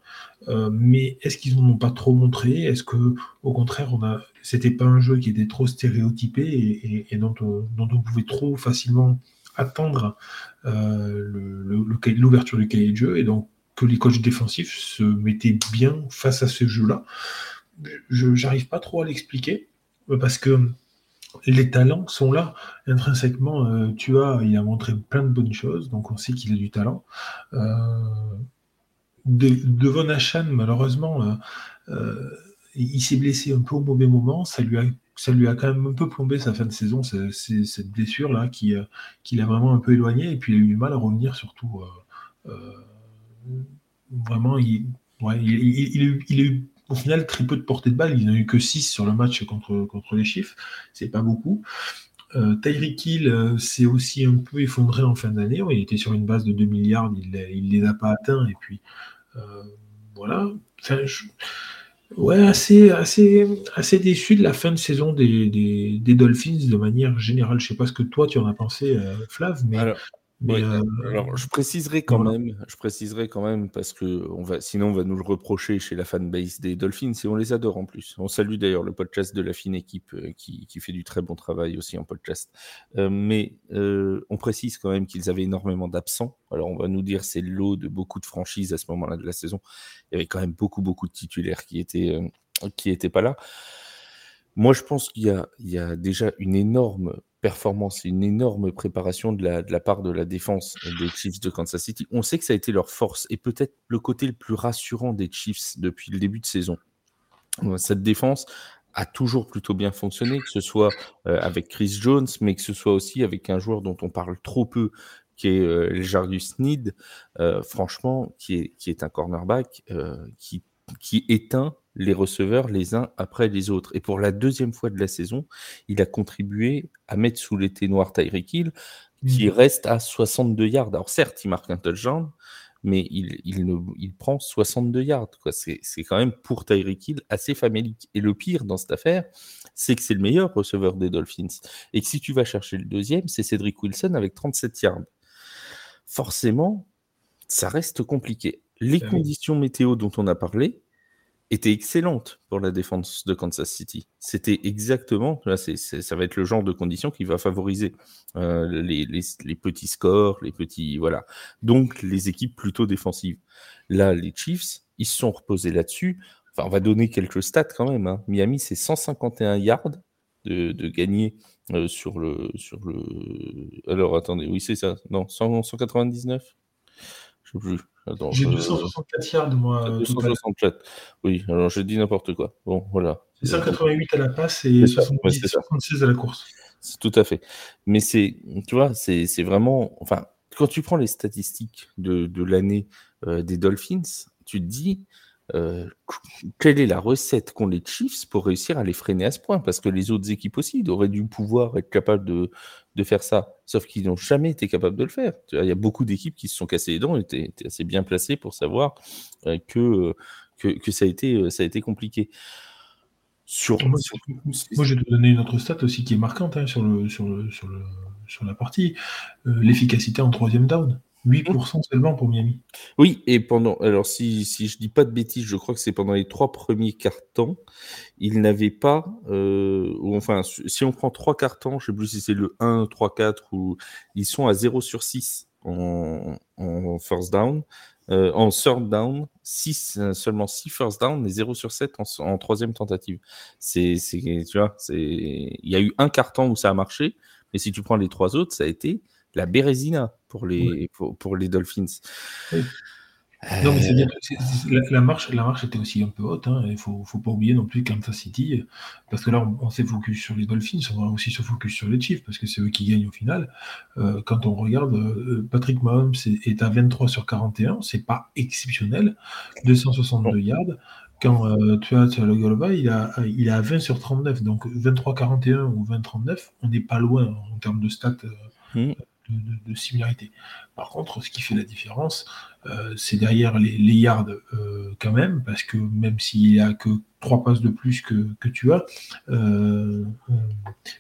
Euh, mais est-ce qu'ils n'en ont pas trop montré? Est-ce que, au contraire, on a, c'était pas un jeu qui était trop stéréotypé et, dont, on, pouvait trop facilement attendre euh, l'ouverture du cahier de jeu et donc que les coachs défensifs se mettaient bien face à ce jeu-là Je n'arrive pas trop à l'expliquer parce que les talents sont là. Intrinsèquement, euh, tu as, il a montré plein de bonnes choses, donc on sait qu'il a du talent. Euh, de, Devon Achan, malheureusement, euh, il s'est blessé un peu au mauvais moment. Ça lui a, ça lui a quand même un peu plombé sa fin de saison, cette blessure-là qui, qui l'a vraiment un peu éloigné, et puis il a eu du mal à revenir, surtout. vraiment, il, il, il, il, au final, très peu de portée de balle. Il n'a eu que 6 sur le match contre, contre les Chiefs. C'est pas beaucoup. Euh, Tyreek Hill euh, s'est aussi un peu effondré en fin d'année. il était sur une base de 2 milliards, il ne les a pas atteints. Et puis, euh, voilà. Ouais, assez, assez, assez déçu de la fin de saison des, des, Dolphins de manière générale. Je ne sais pas ce que toi tu en as pensé, Flav, mais. Euh, alors, je préciserai quand même, je préciserai quand même parce que on va, sinon on va nous le reprocher chez la fanbase des Dolphins et on les adore en plus. On salue d'ailleurs le podcast de la fine équipe euh, qui, qui, fait du très bon travail aussi en podcast. Euh, mais on précise quand même qu'ils avaient énormément d'absents. Alors on va nous dire c'est l'eau de beaucoup de franchises à ce moment-là de la saison. Il y avait quand même beaucoup beaucoup de titulaires qui étaient qui étaient pas là. Moi, je pense qu'il y, y a, déjà une énorme performance, une énorme préparation de la, part de la défense des Chiefs de Kansas City. On sait que ça a été leur force et peut-être le côté le plus rassurant des Chiefs depuis le début de saison. Cette défense a toujours plutôt bien fonctionné, que ce soit euh, avec Chris Jones, mais que ce soit aussi avec un joueur dont on parle trop peu, qui est euh, Jarius Need, euh, franchement, qui est, un cornerback euh, qui, qui éteint les receveurs les uns après les autres. Et pour la deuxième fois de la saison, il a contribué à mettre sous les noirs Tyreek Hill, qui mmh. reste à 62 yards. Alors certes, il marque un touchdown, mais il, il, ne, il prend 62 yards. C'est, quand même pour Tyreek Hill assez famélique. Et le pire dans cette affaire, c'est que c'est le meilleur receveur des Dolphins. Et que si tu vas chercher le deuxième, c'est Cédric Wilson avec 37 yards. Forcément, ça reste compliqué. Les conditions météo dont on a parlé, était excellente pour la défense de Kansas City. C'était exactement, là, ça va être le genre de conditions qui va favoriser euh, les, petits scores, les petits, voilà. Donc les équipes plutôt défensives. Là, les Chiefs, ils se sont reposés là-dessus. Enfin, on va donner quelques stats quand même. Hein. Miami, c'est 151 yards de, de gagner euh, sur le, sur le. Alors attendez, oui c'est ça. Non, 199. Je sais plus. J'ai 264 yards, moi. 264. Oui, alors je dis n'importe quoi. Bon, voilà. C'est 188 à la passe et 76 à la course. Tout à fait. Mais c'est, tu vois, c'est vraiment. Enfin, quand tu prends les statistiques de, de l'année euh, des Dolphins, tu te dis, euh, quelle est la recette qu'ont les Chiefs pour réussir à les freiner à ce point? Parce que les autres équipes aussi auraient dû pouvoir être capables de, de faire ça, sauf qu'ils n'ont jamais été capables de le faire. Il y a beaucoup d'équipes qui se sont cassées les dents et étaient, assez bien placées pour savoir euh, que, que, que, ça, a été, ça a été compliqué. Sur... Moi, je vais te donner une autre stat aussi qui est marquante hein, sur, le, sur, le, sur, le, sur la partie euh, l'efficacité en troisième down. 8% seulement pour Miami. Oui, et pendant. Alors, si, si je dis pas de bêtises, je crois que c'est pendant les trois premiers cartons, ils n'avaient pas. Euh, enfin, si on prend trois cartons, je ne sais plus si c'est le 1, 3, 4, ou ils sont à 0 sur 6 en, en first down. Euh, en third down, 6, euh, seulement 6 first down et 0 sur 7 en, en troisième tentative. C'est, tu vois, c'est, il y a eu un carton où ça a marché, mais si tu prends les trois autres, ça a été la Bérésina pour les, pour, les Dolphins. Non, mais c'est bien. La, marche, la marche était aussi un peu haute. Hein. Il ne faut, faut, pas oublier non plus Kansas City, parce que là, on, s'est focus sur les Dolphins, on va aussi se focus sur les Chiefs, parce que c'est eux qui gagnent au final. Euh, quand on regarde, euh, Patrick Mahomes est, à 23 sur 41, c'est pas exceptionnel. 262 yards. Quand euh, tu as, le Golba, il a, il a 20 sur 39, donc 23-41 ou 20-39, on n'est pas loin en termes de stats. Mmh de, similarité. Par contre, ce qui fait la différence, euh, c'est derrière les, yards euh, quand même, parce que même s'il a que trois passes de plus que, tu as, euh,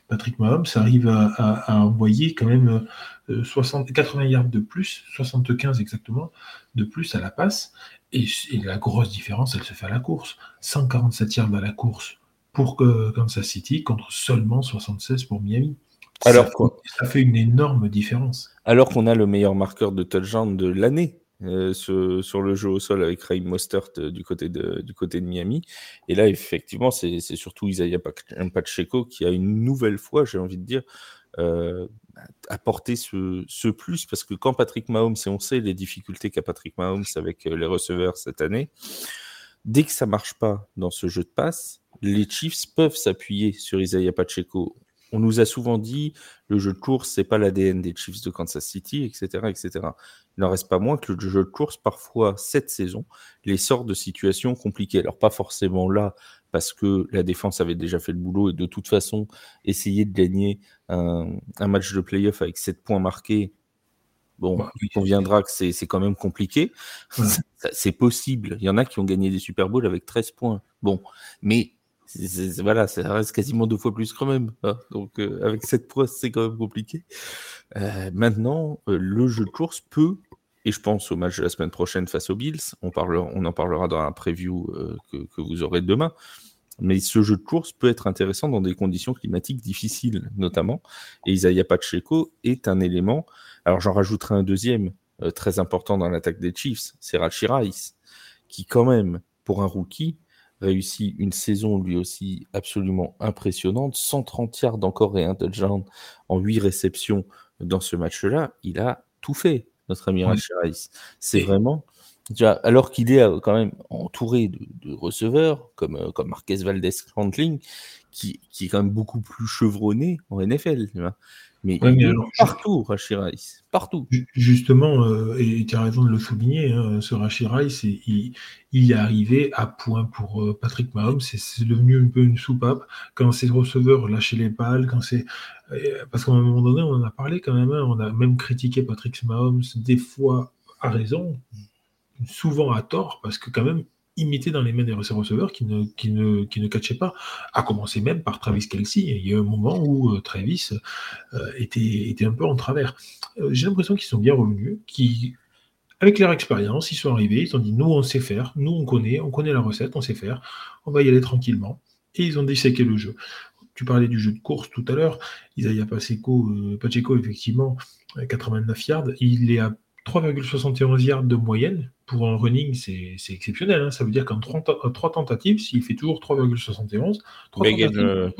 Patrick Mahomes arrive à, envoyer quand même 60, 80 yards de plus, 75 exactement, de plus à la passe. Et, et, la grosse différence, elle se fait à la course. 147 yards à la course pour Kansas City contre seulement 76 pour Miami. Alors, ça, fait une énorme différence. Alors qu'on a le meilleur marqueur de touchdown de l'année euh, sur, le jeu au sol avec Raheem Mostert euh, du, côté de, du côté de Miami. Et là, effectivement, c'est surtout Isaiah Pacheco qui a une nouvelle fois, j'ai envie de dire, euh, apporté ce, ce, plus. Parce que quand Patrick Mahomes, et on sait les difficultés qu'a Patrick Mahomes avec les receveurs cette année, dès que ça marche pas dans ce jeu de passe, les Chiefs peuvent s'appuyer sur Isaiah Pacheco on nous a souvent dit le jeu de course, c'est pas l'ADN des Chiefs de Kansas City, etc., etc. Il n'en reste pas moins que le jeu de course, parfois, cette saison, les sort de situations compliquées. Alors, pas forcément là, parce que la défense avait déjà fait le boulot et de toute façon, essayer de gagner un, match de playoff avec 7 points marqués, bon, bah, il conviendra que c'est quand même compliqué. <laughs> c'est possible. Il y en a qui ont gagné des Super Bowls avec 13 points. Bon, mais voilà, ça reste quasiment deux fois plus quand même. Hein. Donc, euh, avec cette poids, c'est quand même compliqué. Euh, maintenant, euh, le jeu de course peut, et je pense au match de la semaine prochaine face aux Bills, on, parlera, on en parlera dans la preview que, que, vous aurez demain, mais ce jeu de course peut être intéressant dans des conditions climatiques difficiles, notamment. Et Isaiah Pacheco est un élément. Alors, j'en rajouterai un deuxième très important dans l'attaque des Chiefs, c'est Rachi Rice, qui, quand même, pour un rookie, réussit une saison lui aussi absolument impressionnante. 130 yards encore et un touchdown en 8 réceptions dans ce match-là. Il a tout fait, notre ami oui. C'est vraiment. Alors qu'il est euh, quand même entouré de, receveurs comme, euh, comme Marquez Valdez Scantling, qui, qui, est quand même beaucoup plus chevronné en NFL. Tu vois mais, partout, partout. Justement, euh, et tu as raison de le souligner, hein, ce Rashi il, il, est arrivé à point pour euh, Patrick Mahomes, c'est devenu un peu une soupape. Quand ses receveurs lâchaient les balles, quand c'est. Euh, parce qu'à un moment donné, on en a parlé quand même, hein, on a même critiqué Patrick Mahomes, des fois à raison, souvent à tort, parce que quand même, imité dans les mains des receveurs qui ne, qui ne, qui ne catchaient pas, à commencer même par Travis Kelsey. Il y a un moment où euh, Travis euh, était, était un peu en travers. Euh, j'ai l'impression qu'ils sont bien revenus, qui avec leur expérience, ils sont arrivés, ils ont dit nous on sait faire, nous on connaît, on connaît la recette, on sait faire, on va y aller tranquillement. Et ils ont disséqué le jeu. Tu parlais du jeu de course tout à l'heure, Isaiah Pacheco, Pacheco effectivement, 89 yards, il est à 3,71 yards de moyenne pour un running, c'est exceptionnel. Hein. Ça veut dire qu'en 3, tentatives, s'il fait toujours 3,71, euh,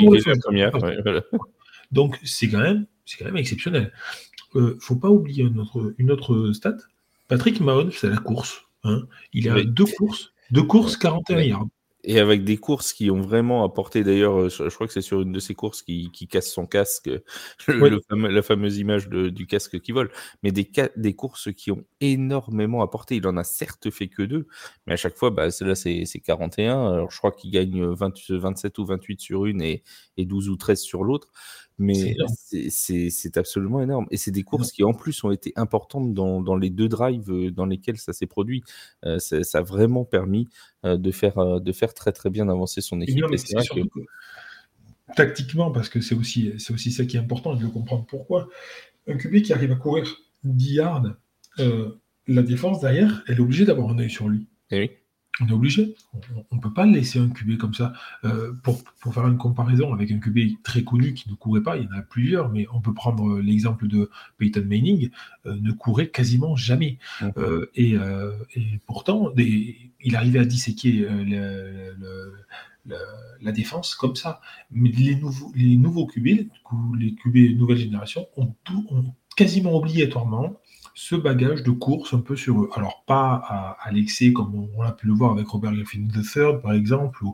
Donc c'est quand même, c'est quand même exceptionnel. Euh, faut pas oublier une autre, une autre stat. Patrick Mahon, c'est la course. Hein. Il a deux courses, deux courses 41 yards et avec des courses qui ont vraiment apporté, d'ailleurs, euh, je crois que c'est sur une de ces courses qui, casse son casque, <laughs> la fameuse image du casque qui vole, mais des, des courses qui ont énormément apporté. Il en a certes fait que deux, mais à chaque fois, bah, là, c'est 41. Alors, je crois qu'il gagne 27 ou 28 sur une et, et 12 ou 13 sur l'autre. Mais c'est absolument énorme. Et c'est des courses qui, en plus, ont été importantes dans, dans les deux drives euh, dans lesquels ça s'est produit. Euh, ça a vraiment permis euh, de, faire, de faire très, très bien avancer son équipe. Tactiquement, parce que c'est aussi, aussi ça qui est important, je veux comprendre pourquoi. Un QB qui arrive à courir 10 yards, la défense derrière, elle est obligée d'avoir un œil sur lui. Et oui. On est obligé. On ne peut pas laisser un QB comme ça. Euh, pour, faire une comparaison avec un QB très connu qui ne courait pas, il y en a plusieurs, mais on peut prendre l'exemple de Peyton Manning, euh, ne courait quasiment jamais. Euh, et, pourtant, il arrivait à disséquer la défense comme ça. Mais les nouveaux, les nouveaux QB, les QB nouvelle génération, ont, tout, ont quasiment obligatoirement ce bagage de course un peu sur eux. Alors, pas à, l'excès comme on, a pu le voir avec Robert Griffin III, par exemple,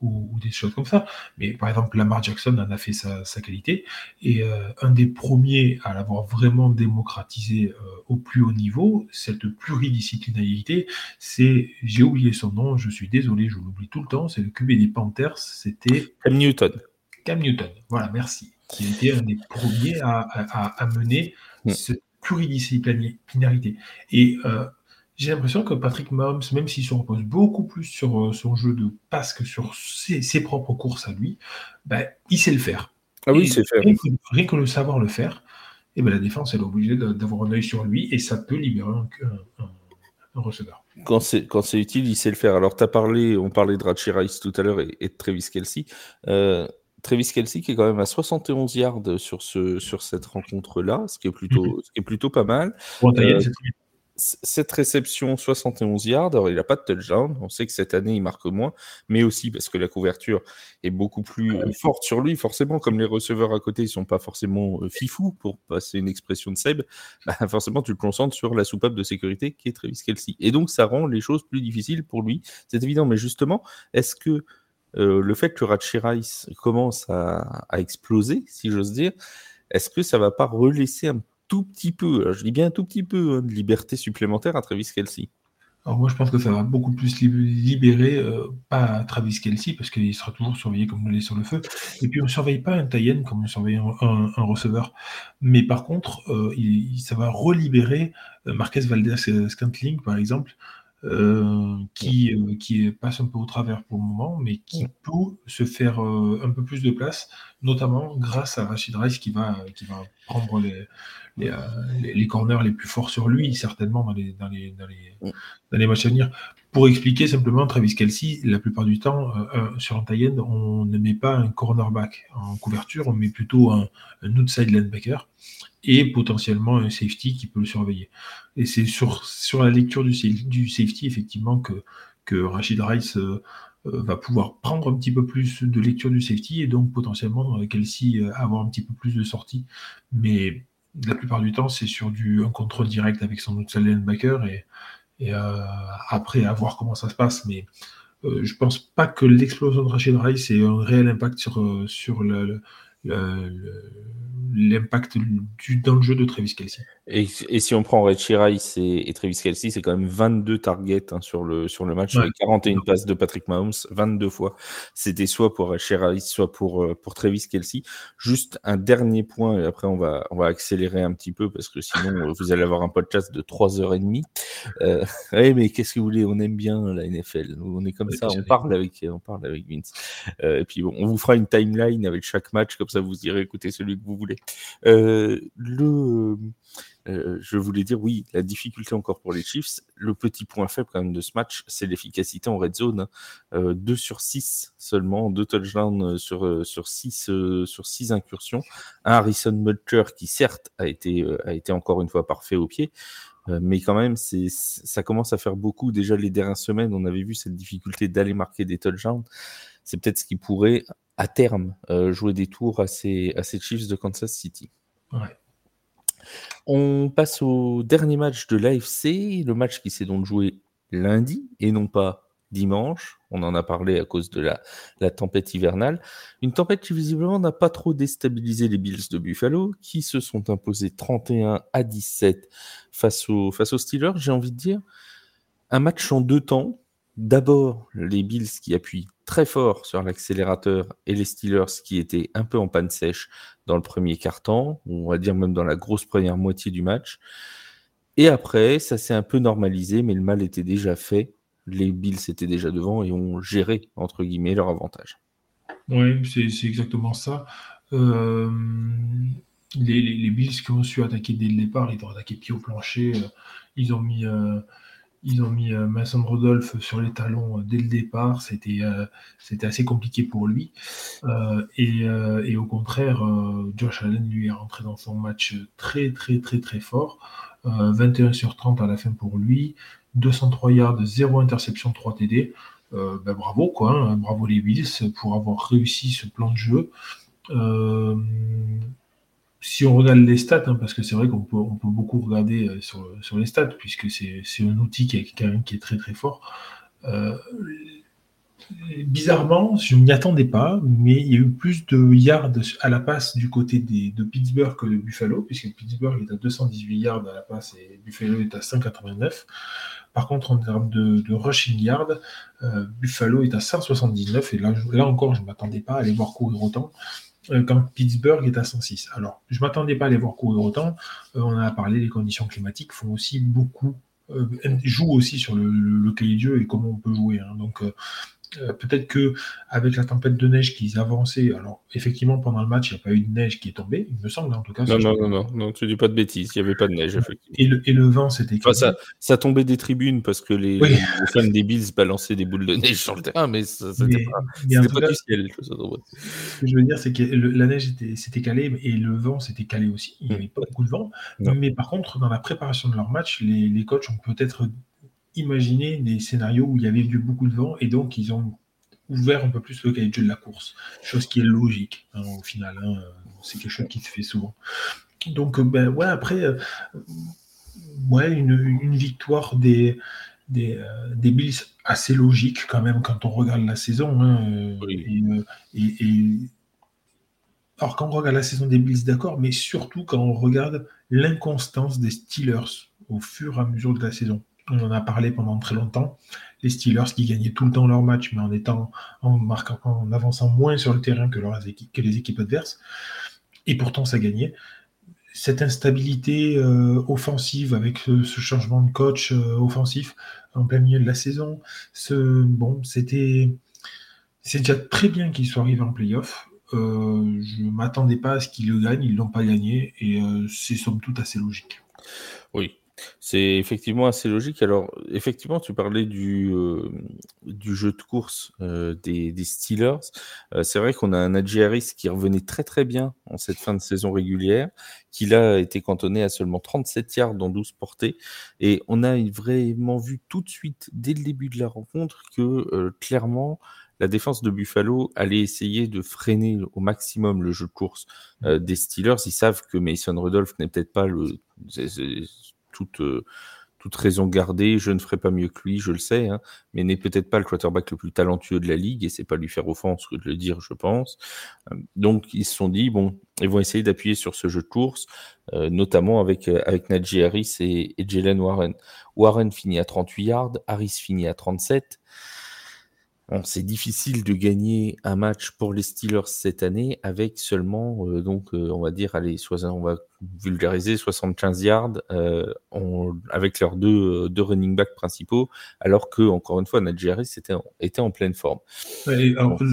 ou, des choses comme ça. Mais par exemple, Lamar Jackson en a fait sa, qualité. Et euh, un des premiers à l'avoir vraiment démocratisé euh, au plus haut niveau, cette pluridisciplinarité, c'est, j'ai oublié son nom, je suis désolé, je l'oublie tout le temps, c'est le QB des Panthers, c'était... Cam Newton. Cam Newton, voilà, merci. Qui était un des premiers à, à, mener hmm pluridisciplinarité. Et euh, j'ai l'impression que Patrick Mahomes, même s'il se repose beaucoup plus sur euh, son jeu de passe que sur ses, propres courses à lui, ben, il sait le faire. Ah oui, c'est faire. Rien que, le savoir le faire, et eh ben, la défense elle est obligée d'avoir un œil sur lui et ça peut libérer un, receveur. Quand c'est utile, il sait le faire. Alors, tu as parlé, on parlait de Rachi Rice tout à l'heure et, de Travis Kelsey. Euh, Travis Kelsey qui est quand même à 71 yards sur, ce, sur cette rencontre-là, ce, qui est plutôt, mhm. est plutôt pas mal. Euh, cette réception, 71 yards, alors il n'a pas de touchdown, on sait que cette année il marque moins, mais aussi parce que la couverture est beaucoup plus forte sur lui, forcément, comme les receveurs à côté ne sont pas forcément euh, fifous, pour passer une expression de Seb, <laughs> bah, forcément tu te concentres sur la soupape de sécurité qui est Travis Kelsey. Et donc ça rend les choses plus difficiles pour lui, c'est évident, mais justement, est-ce que le fait que Rice commence à, exploser, si j'ose dire, est-ce que ça va pas relaisser un tout petit peu, je dis bien un tout petit peu, hein, de liberté supplémentaire à Travis Kelsey alors moi, je pense que ça va beaucoup plus libérer, euh, pas Travis Kelsey, parce qu'il sera toujours surveillé comme nous l'est sur le feu. Et puis on ne surveille pas un Tayen comme on surveille un, receveur. Mais par contre, euh, ça va relibérer euh, Marquez Valdez Scantling, par exemple, qui, qui passe un peu au travers pour le moment, mais qui peut se faire un peu plus de place, notamment grâce à Rachid Rice qui va, qui va prendre les, euh, les, les, corners les plus forts sur lui, certainement dans les, dans les, dans les, mm. dans les matchs à venir. Pour expliquer simplement, Travis Kelsey, la plupart du temps, euh, euh, sur un tie on ne met pas un cornerback en couverture, on met plutôt un, un outside linebacker et potentiellement un safety qui peut le surveiller. Et c'est sur, sur la lecture du, safety, effectivement, que, que Rachid Rice va pouvoir prendre un petit peu plus de lecture du safety et donc potentiellement Kelsey avoir un petit peu plus de sortie. Mais la plupart du temps, c'est sur du, un contrôle direct avec son outside linebacker et, et euh, après, à voir comment ça se passe. Mais euh, je pense pas que l'explosion de Rachid Rice ait un réel impact sur, euh, sur le, l'impact dans le jeu de Travis Kelsey. Et, si on prend Richie Rice et, Travis Kelsey, c'est quand même 22 targets hein, sur, le, sur le match, 41 passes de Patrick Mahomes, 22 fois. C'était soit pour Richie Rice, soit pour, euh, pour Travis Kelsey. Juste un dernier point, et après on va, on va accélérer un petit peu parce que sinon euh, vous allez avoir un podcast de 3h30. Euh, <laughs> oui, mais qu'est-ce que vous voulez? On aime bien la NFL. On est comme ça, on parle, avec, on parle avec Vince. Euh, et puis bon, on vous fera une timeline avec chaque match, comme ça vous irez écouter celui que vous voulez. Euh, le, euh, je voulais dire, oui, la difficulté encore pour les Chiefs. Le petit point faible quand même de ce match, c'est l'efficacité en red zone. 2 sur 6 seulement, 2 touchdowns sur, sur, 6, sur 6 incursions. Un Harrison Butcher qui certes a été, a été encore une fois parfait au pied, mais quand même, c'est, ça commence à faire beaucoup. Déjà les dernières semaines, on avait vu cette difficulté d'aller marquer des touchdowns. C'est peut-être ce qui pourrait, à terme, jouer des tours à ces, à ces Chiefs de Kansas City. Ouais. On passe au dernier match de l'AFC, le match qui s'est donc joué lundi et non pas dimanche. On en a parlé à cause de la, la tempête hivernale. Une tempête qui visiblement n'a pas trop déstabilisé les Bills de Buffalo, qui se sont imposés 31 à 17 face, face aux Steelers. J'ai envie de dire un match en deux temps. D'abord, les Bills qui appuient très fort sur l'accélérateur et les Steelers qui étaient un peu en panne sèche dans le premier quart-temps, on va dire même dans la grosse première moitié du match. Et après, ça s'est un peu normalisé, mais le mal était déjà fait. Les Bills étaient déjà devant et ont géré, entre guillemets, leur avantage. Oui, c'est exactement ça. Euh, les, Bills qui ont su attaquer dès le départ, ils ont attaqué pied au plancher. Ils ont mis euh, ils ont mis euh, Mason Rodolphe sur les talons euh, dès le départ. C'était euh, c'était assez compliqué pour lui. Et, et, au contraire, Josh Allen lui est rentré dans son match très très très très fort. 21 sur 30 à la fin pour lui. 203 yards, 0 interception, 3 TD. Ben bravo quoi, hein. bravo les Bills pour avoir réussi ce plan de jeu si on regarde les stats, hein, parce que c'est vrai qu'on peut, beaucoup regarder euh, sur, les stats, puisque c'est un outil qui est, qui est très très fort. Euh, bizarrement, je ne m'y attendais pas, mais il y a eu plus de yards à la passe du côté de Pittsburgh que de Buffalo, puisque Pittsburgh est à 218 yards à la passe et Buffalo est à 189. Par contre, en termes de, rushing yards, euh, Buffalo est à 179, et là, là encore, je ne m'attendais pas à aller voir courir autant. Euh, quand Pittsburgh est à 106. Alors, je ne m'attendais pas à les voir courir autant. Euh, on a parlé, les conditions climatiques font aussi beaucoup, euh, jouent aussi sur le, le, cahier de jeu et comment on peut jouer. Hein. Donc, euh, peut-être que avec la tempête de neige qu'ils avançaient, alors effectivement pendant le match il n'y a pas eu de neige qui est tombée, il me semble en tout cas. Non non, non non non, tu dis pas de bêtises, il n'y avait pas de neige effectivement. Et le, et le vent c'était. Enfin, ça, ça tombait des tribunes parce que les, fans des Bills balançaient des boules de neige sur le terrain, mais ça c'était pas, pas du ciel. Ce que je veux dire c'est que la neige s'était calée et le vent s'était calé aussi. Il n'y avait pas beaucoup de vent, mais par contre dans la préparation de leur match, les, les coachs ont peut-être imaginer des scénarios où il y avait eu beaucoup de vent et donc ils ont ouvert un peu plus le cahier de jeu de la course, chose qui est logique hein, au final. Hein, c'est quelque chose qui se fait souvent. Donc, ben ouais, après, euh, ouais, une, victoire des, des, des, Bills assez logiques quand même quand on regarde la saison. Hein, et, alors quand on regarde la saison des Bills, d'accord, mais surtout quand on regarde l'inconstance des Steelers au fur et à mesure de la saison. On en a parlé pendant très longtemps. Les Steelers qui gagnaient tout le temps leur match, mais en étant en marquant, en avançant moins sur le terrain que, leurs équipes, les équipes adverses. Et pourtant, ça gagnait. Cette instabilité euh, offensive avec ce, changement de coach euh, offensif en plein milieu de la saison, ce, bon, c'était, c'est déjà très bien qu'ils soient arrivés en playoff. Euh, je ne m'attendais pas à ce qu'ils le gagnent, ils ne l'ont pas gagné, et c'est somme toute assez logique. Oui, c'est effectivement assez logique. Alors, effectivement, tu parlais du, euh, jeu de course euh, des, Steelers. Euh, c'est vrai qu'on a un Harris qui revenait très très bien en cette fin de saison régulière, qui a été cantonné à seulement 37 yards dans 12 portées. Et on a vraiment vu tout de suite, dès le début de la rencontre, que clairement, la défense de Buffalo allait essayer de freiner au maximum le jeu de course des Steelers. Ils savent que Mason Rudolph n'est peut-être pas le toute, euh, toute raison gardée. Je ne ferai pas mieux que lui, je le sais, hein, mais n'est peut-être pas le quarterback le plus talentueux de la ligue, et c'est pas lui faire offense que de le dire, je pense. Euh, donc ils se sont dit, bon, ils vont essayer d'appuyer sur ce jeu de course, euh, notamment avec, avec Najee Harris et, et Jalen Warren. Warren finit à 38 yards, Harris finit à 37 c'est difficile de gagner un match pour les Steelers cette année avec seulement, euh, donc, euh, on va dire, allez, on va vulgariser 75 yards euh, avec leurs deux, deux running backs principaux, alors que, encore une fois, Harris était, était en pleine forme.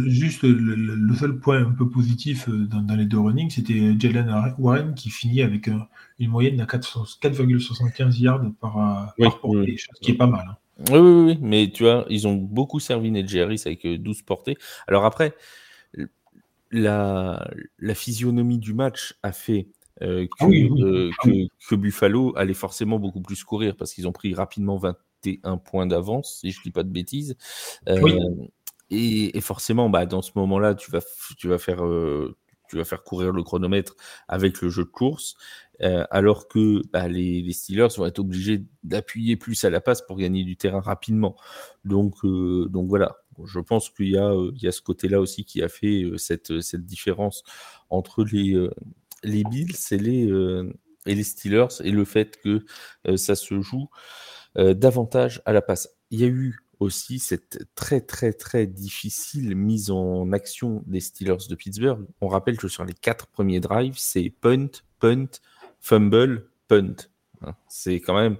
Juste le, seul point un peu positif dans, les deux running, c'était Jalen Warren qui finit avec une moyenne à 4,75 yards par, par portée, ce qui est pas mal. Hein. Oui, oui, oui, mais tu vois, ils ont beaucoup servi Nedgeris avec 12 euh, portées. Alors après, la, la physionomie du match a fait euh, ah euh, ah que, que, Buffalo allait forcément beaucoup plus courir parce qu'ils ont pris rapidement 21 points d'avance, si je ne dis pas de bêtises. et, forcément, bah, dans ce moment-là, tu vas, tu vas faire tu vas faire courir le chronomètre avec le jeu de course, euh, alors que bah, les, Steelers vont être obligés d'appuyer plus à la passe pour gagner du terrain rapidement. Donc, euh, donc voilà, je pense qu'il y, euh, y, a ce côté-là aussi qui a fait cette, cette différence entre les, les Bills et les, et les Steelers et le fait que ça se joue davantage à la passe. Il y a eu aussi cette très très très difficile mise en action des Steelers de Pittsburgh. On rappelle que sur les quatre premiers drives, c'est punt, punt, fumble, punt. Hein, c'est quand même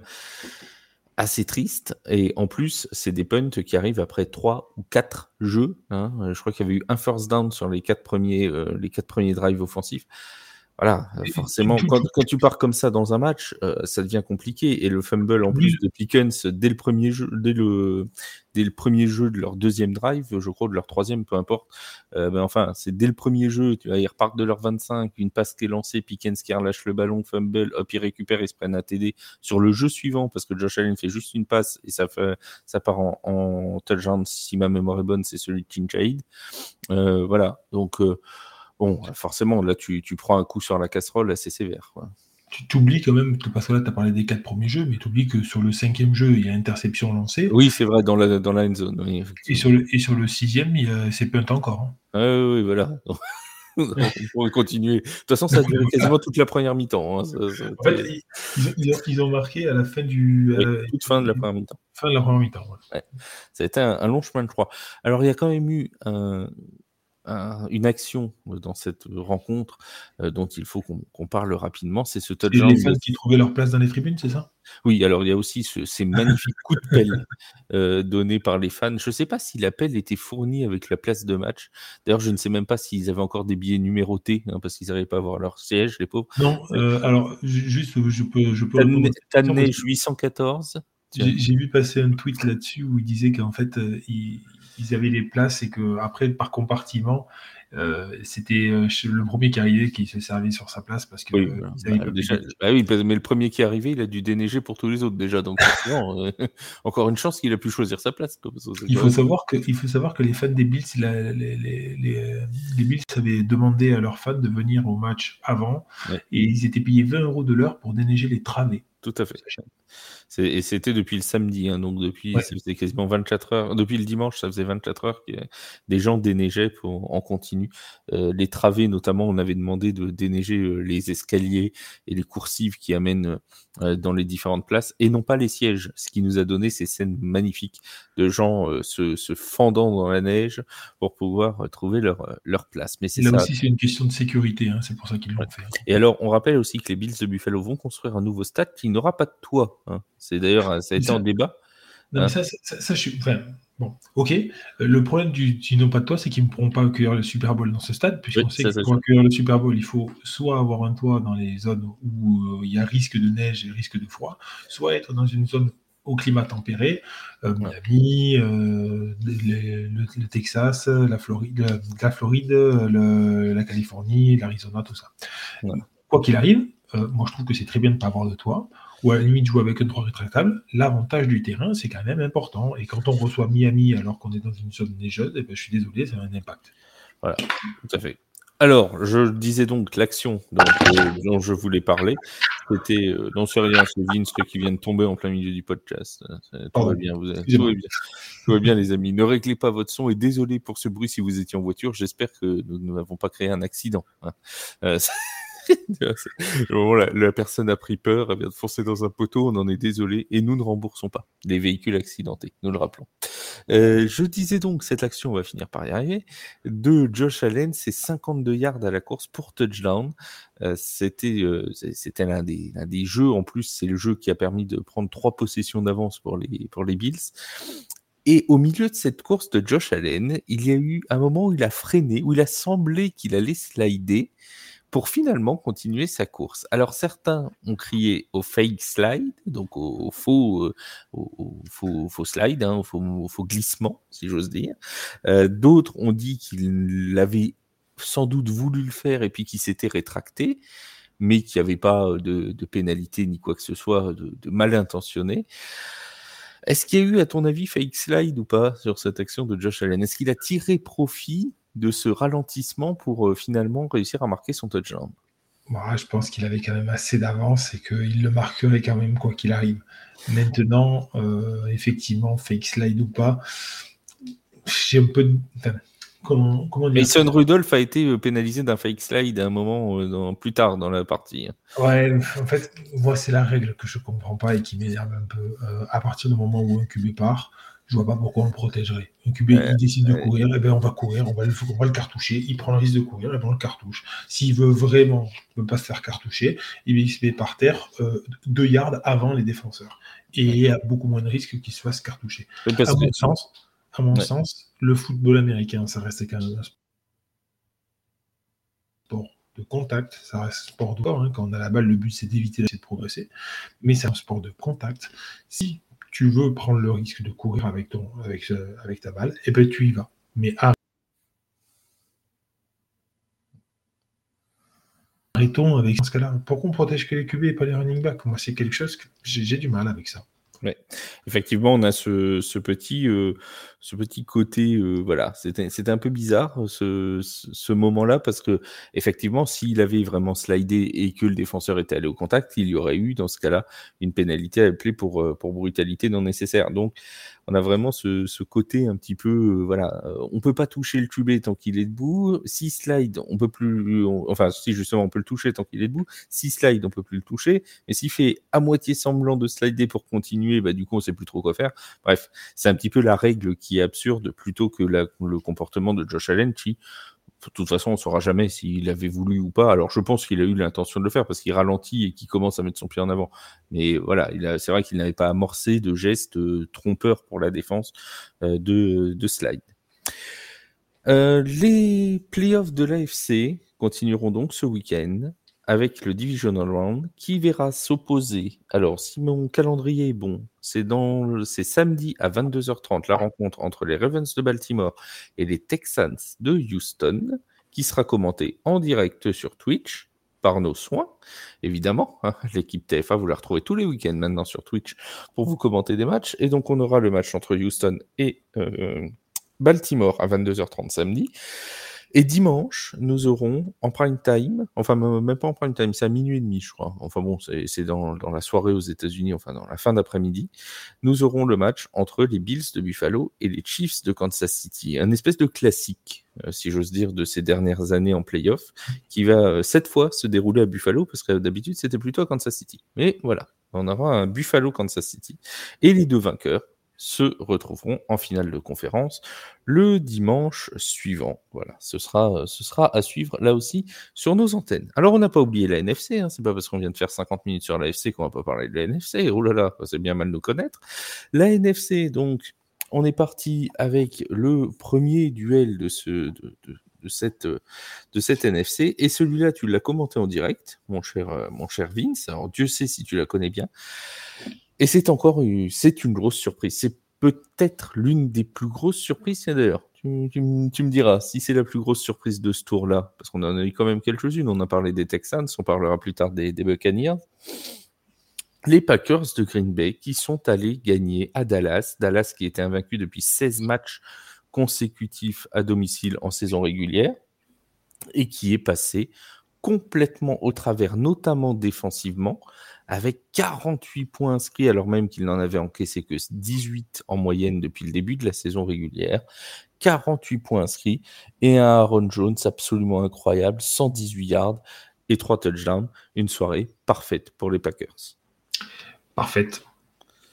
assez triste. Et en plus, c'est des punts qui arrivent après trois ou quatre jeux. Hein. Je crois qu'il y avait eu un first down sur les quatre premiers, euh, les quatre premiers drives offensifs. Voilà, forcément, quand, tu pars comme ça dans un match, euh, ça devient compliqué. Et le fumble en plus de Pickens dès le premier jeu, dès le, dès le premier jeu de leur deuxième drive, je crois, de leur troisième, peu importe. Euh, ben enfin, c'est dès le premier jeu, tu vois, ils repartent de leur 25, une passe qui est lancée, Pickens qui relâche le ballon, fumble, hop, ils récupèrent, ils se prennent un TD sur le jeu suivant parce que Josh Allen fait juste une passe et ça, fait, ça part en, en touchdown. Si ma mémoire est bonne, c'est celui de Kincaid. Euh, voilà, donc. Bon, forcément, là, tu, prends un coup sur la casserole assez sévère. Tu t'oublies quand même, parce que là, tu as parlé des quatre premiers jeux, mais tu oublies que sur le cinquième jeu, il y a interception lancée. Oui, c'est vrai, dans la, dans la end zone. et, sur le, et sur le sixième, c'est punt encore. Hein. Ah, oui, voilà. <laughs> On pourrait continuer. De toute façon, ça a duré quasiment toute la première mi-temps. Hein. En fait, ils, ont, marqué à la fin du. Euh, toute fin de la première mi-temps. Fin de la première mi-temps. Ouais. Ça a été un, un, long chemin de croix. Alors, il y a quand même eu un, une action dans cette rencontre euh, dont il faut qu'on parle rapidement, c'est ce touchdown. les fans qui trouvaient leur place dans les tribunes, c'est ça? Oui, alors il y a aussi ces magnifiques <laughs> coups de pelle euh, donnés par les fans. Je ne sais pas si l'appel était fourni avec la place de match. D'ailleurs, je ne sais même pas s'ils avaient encore des billets numérotés, hein, parce qu'ils n'arrivaient pas à avoir leur siège, les pauvres. Non, euh, alors juste, je peux... Je peux 814 j'ai vu passer un tweet là-dessus où il disait qu'en fait, il avaient les places et que après par compartiment, euh, c'était euh, le premier qui arrivait qui se servait sur sa place parce que oui, bah, bah oui, mais le premier qui est arrivé, il a dû déneiger pour tous les autres déjà. Donc <laughs> euh, encore une chance qu'il a pu choisir sa place. il faut savoir que il faut savoir que les fans des Bills, les, les, les, Bills avaient demandé à leurs fans de venir au match avant et ils étaient payés 20 euros de l'heure pour déneiger les travées. Tout à fait. Et c'était depuis le samedi, hein, donc depuis c'était quasiment 24 heures. Depuis le dimanche, ça faisait 24 heures que des gens déneigeaient pour, en continu. Euh, les travées, notamment, on avait demandé de déneiger euh, les escaliers et les coursives qui amènent euh, dans les différentes places, et non pas les sièges, ce qui nous a donné ces scènes magnifiques de gens se, se, fendant dans la neige pour pouvoir trouver leur, leur place. Mais c'est Là aussi, c'est une question de sécurité, hein, c'est pour ça qu'ils l'ont fait. Et alors, on rappelle aussi que les Bills de Buffalo vont construire un nouveau stade qui n'aura pas de toit. Hein. C'est d'ailleurs, ça a été en débat. Non, mais hein. ça, ça, je suis. Enfin, bon, ok. Le problème du n'ont pas de toit, c'est qu'ils ne pourront pas accueillir le Super Bowl dans ce stade, puisqu'on sait que pour accueillir le Super Bowl, il faut soit avoir un toit dans les zones où euh, il y a risque de neige et risque de froid, soit être dans une zone au climat tempéré, euh, Miami, euh, le, Texas, la Floride, la, Floride la Californie, l'Arizona, tout ça. Quoi qu'il arrive, moi je trouve que c'est très bien de ne pas avoir de toit ou à la limite jouer avec un droit rétractable, l'avantage du terrain, c'est quand même important. Et quand on reçoit Miami alors qu'on est dans une zone neigeuse, eh ben, je suis désolé, ça a un impact. Voilà, tout à fait. Alors, je disais donc l'action dont, je voulais parler. C'était euh, non rien, c'est Vince qui vient de tomber en plein milieu du podcast. Tout, va bien, vous tout, va bien, tout va bien, les amis. Ne réglez pas votre son et désolé pour ce bruit si vous étiez en voiture. J'espère que nous n'avons pas créé un accident. Hein. <laughs> Euh, la, personne a pris peur, elle vient de foncer dans un poteau, on en est désolé, et nous ne remboursons pas les véhicules accidentés, nous le rappelons. Euh, je disais donc, cette action, on va finir par y arriver, de Josh Allen, c'est 52 yards à la course pour touchdown. Euh, c'était euh, c'était l'un des, des jeux, en plus, c'est le jeu qui a permis de prendre trois possessions d'avance pour les, pour les Bills. Et au milieu de cette course de Josh Allen, il y a eu un moment où il a freiné, où il a semblé qu'il allait slider pour finalement continuer sa course. Alors certains ont crié au fake slide, donc au, faux, euh, au, faux, slide, hein, au, faux, glissement, si j'ose dire. Euh, d'autres ont dit qu'il avait sans doute voulu le faire et puis qu'il s'était rétracté, mais qu'il n'y avait pas de, pénalité ni quoi que ce soit de, de mal intentionné. Est-ce qu'il y a eu, à ton avis, fake slide ou pas sur cette action de Josh Allen? Est-ce qu'il a tiré profit de ce ralentissement pour euh, finalement réussir à marquer son touchdown Moi, Je pense qu'il avait quand même assez d'avance et qu'il le marquerait quand même quoi qu'il arrive. Maintenant, euh, effectivement, fake slide ou pas, j'ai un peu. comment, comment dire? Mason Rudolph a été euh, pénalisé d'un fake slide à un moment plus tard dans la partie. Hein. Ouais, en fait, moi, c'est la règle que je comprends pas et qui m'énerve un peu. à partir du moment où un QB part, je vois pas pourquoi on le protégerait. Un QB, il décide de courir, et eh ben on va courir, on va, le, on va le cartoucher, il prend le risque de courir, et ben on le cartouche. S'il veut vraiment ne pas se faire cartoucher, il se met par terre euh, deux yards avant les défenseurs. Et il y a beaucoup moins de risques qu'il se fasse cartoucher. À mon, sens, à mon sens, le football américain, ça reste quand même un sport de contact, ça reste un sport de corps. Hein. Quand on a la balle, le but c'est d'éviter de progresser, mais c'est un sport de contact. Si tu veux prendre le risque de courir avec, ton, avec, avec ta balle, et eh ben tu y vas. Mais arrêtons avec ce cas-là. Pourquoi on protège que les QB et pas les running backs? Moi, c'est quelque chose que j'ai du mal avec ça. Ouais. Effectivement, on a ce, ce petit, euh, ce petit côté, euh, voilà, c'était un peu bizarre ce, ce moment-là parce que effectivement, s'il avait vraiment slidé et que le défenseur était allé au contact, il y aurait eu dans ce cas-là une pénalité à appeler pour, euh, pour brutalité non nécessaire. Donc, on a vraiment ce, ce côté un petit peu, euh, voilà, on peut pas toucher le QB tant qu'il est debout. Si slide, on peut plus, enfin, si justement on peut le toucher tant qu'il est debout. Si slide, on peut plus le toucher. Mais s'il fait à moitié semblant de slider pour continuer, bah du coup, on sait plus trop quoi faire. Bref, c'est un petit peu la règle qui absurde plutôt que le comportement de Josh Allen qui, de toute façon, on ne saura jamais s'il avait voulu ou pas. Alors, je pense qu'il a eu l'intention de le faire parce qu'il ralentit et qu'il commence à mettre son pied en avant. Mais voilà, c'est vrai qu'il n'avait pas amorcé de gestes euh, trompeurs pour la défense euh, de, slide. Euh, les playoffs de l'AFC continueront donc ce week-end avec le Divisional Round qui verra s'opposer. Alors, si mon calendrier est bon, c'est dans samedi à 22h30 la rencontre entre les Ravens de Baltimore et les Texans de Houston qui sera commentée en direct sur Twitch par nos soins, évidemment. Hein. L'équipe TFA, vous la retrouvez tous les week-ends maintenant sur Twitch pour vous commenter des matchs. Et donc, on aura le match entre Houston et euh, Baltimore à 22h30 samedi. Et dimanche, nous aurons en prime time, enfin même pas en prime time, c'est à minuit et demi, je crois. Enfin bon, c'est dans, la soirée aux États-Unis, enfin dans la fin d'après-midi. Nous aurons le match entre les Bills de Buffalo et les Chiefs de Kansas City. Un espèce de classique, euh, si j'ose dire, de ces dernières années en playoff, qui va euh, cette fois se dérouler à Buffalo, parce que d'habitude c'était plutôt à Kansas City. Mais voilà, on aura un Buffalo-Kansas City. Et les deux vainqueurs se retrouveront en finale de conférence le dimanche suivant. Voilà, ce sera, ce sera à suivre là aussi sur nos antennes. Alors on n'a pas oublié la NFC, hein, c'est pas parce qu'on vient de faire 50 minutes sur la NFC qu'on va pas parler de la NFC. Oh là là, c'est bien mal nous connaître. La NFC, donc, on est parti avec le premier duel de ce, de, cette, de cette NFC. Et celui-là, tu l'as commenté en direct, mon cher, mon cher Vince. Alors Dieu sait si tu la connais bien. Et c'est encore c'est une grosse surprise. C'est peut-être l'une des plus grosses surprises. D'ailleurs, tu, me diras si c'est la plus grosse surprise de ce tour-là, parce qu'on en a eu quand même quelques-unes. On a parlé des Texans, on parlera plus tard des Buccaneers. Les Packers de Green Bay qui sont allés gagner à Dallas. Dallas qui était invaincu depuis 16 matchs consécutifs à domicile en saison régulière et qui est passé complètement au travers, notamment défensivement, avec 48 points inscrits alors même qu'il n'en avait encaissé que 18 en moyenne depuis le début de la saison régulière. 48 points inscrits et un Aaron Jones absolument incroyable, 118 yards et 3 touchdowns. Une soirée parfaite pour les Packers. Parfaite.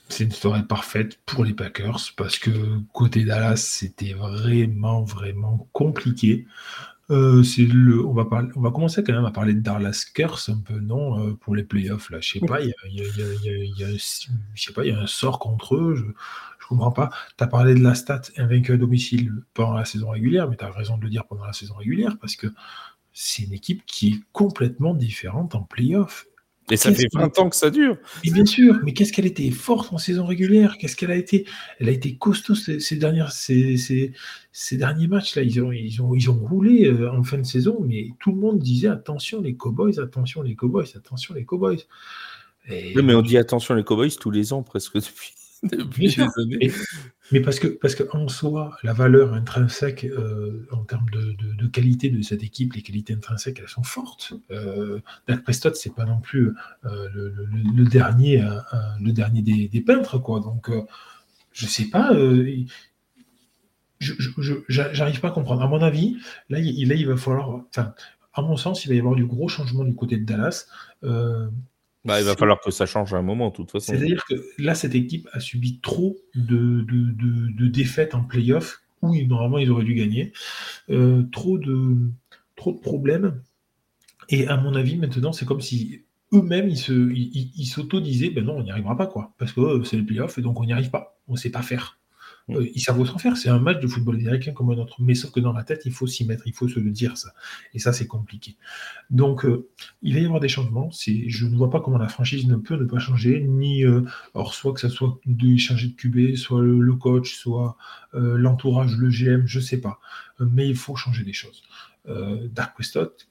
C'est une soirée parfaite pour les Packers parce que côté Dallas, c'était vraiment, vraiment compliqué. Euh, c'est le, on va parler, on va commencer quand même à parler de Dallas Curse un peu, non, euh, pour les playoffs là. Je sais pas, il y a, un sort contre eux. Je, je comprends pas. Tu as parlé de la stat invaincu à domicile pendant la saison régulière, mais tu as raison de le dire pendant la saison régulière parce que c'est une équipe qui est complètement différente en playoffs. Et ça fait 20 ans que ça dure. Mais bien sûr, mais qu'est-ce qu'elle était forte en saison régulière? Qu'est-ce qu'elle a été? Elle a été costaud ces, ces dernières, ces, ces, ces, derniers matchs-là. Ils ont, ils, ont, ils ont roulé euh, en fin de saison, mais tout le monde disait attention les Cowboys, attention les Cowboys, attention les Cowboys. Et... mais on dit attention les Cowboys tous les ans presque <laughs> depuis. Mais parce que parce qu'en soi, la valeur intrinsèque euh, en termes de, de, de, qualité de cette équipe, les qualités intrinsèques, elles sont fortes. Euh, Dak Prescott, c'est pas non plus euh, le, le, le, dernier, euh, le dernier des, des, peintres, quoi. Donc, je sais pas. Je j'arrive pas à comprendre. À mon avis, là, il, là, il va falloir. Enfin, à mon sens, il va y avoir du gros changement du côté de Dallas. Bah, il va falloir que ça change à un moment, de toute façon. C'est-à-dire que là, cette équipe a subi trop de, de, de, de défaites en playoff où normalement ils auraient dû gagner. Euh, trop, de, trop de problèmes. Et à mon avis, maintenant, c'est comme si eux-mêmes, ils, se, ils, ils s'auto-disaient ben non, on n'y arrivera pas, quoi. Parce que euh, c'est le playoff et donc on n'y arrive pas. On ne sait pas faire. Euh, ils savent faire. C'est un match de football américain comme un autre. Mais sauf que dans la tête, il faut s'y mettre, il faut se le dire ça. Et ça, c'est compliqué. Donc, euh, il va y avoir des changements. Je ne vois pas comment la franchise ne peut ne pas changer, ni euh, or soit que ça soit de changer de QB, soit le, coach, soit euh, l'entourage, le GM, je ne sais pas. Mais il faut changer des choses. Dark Prescott,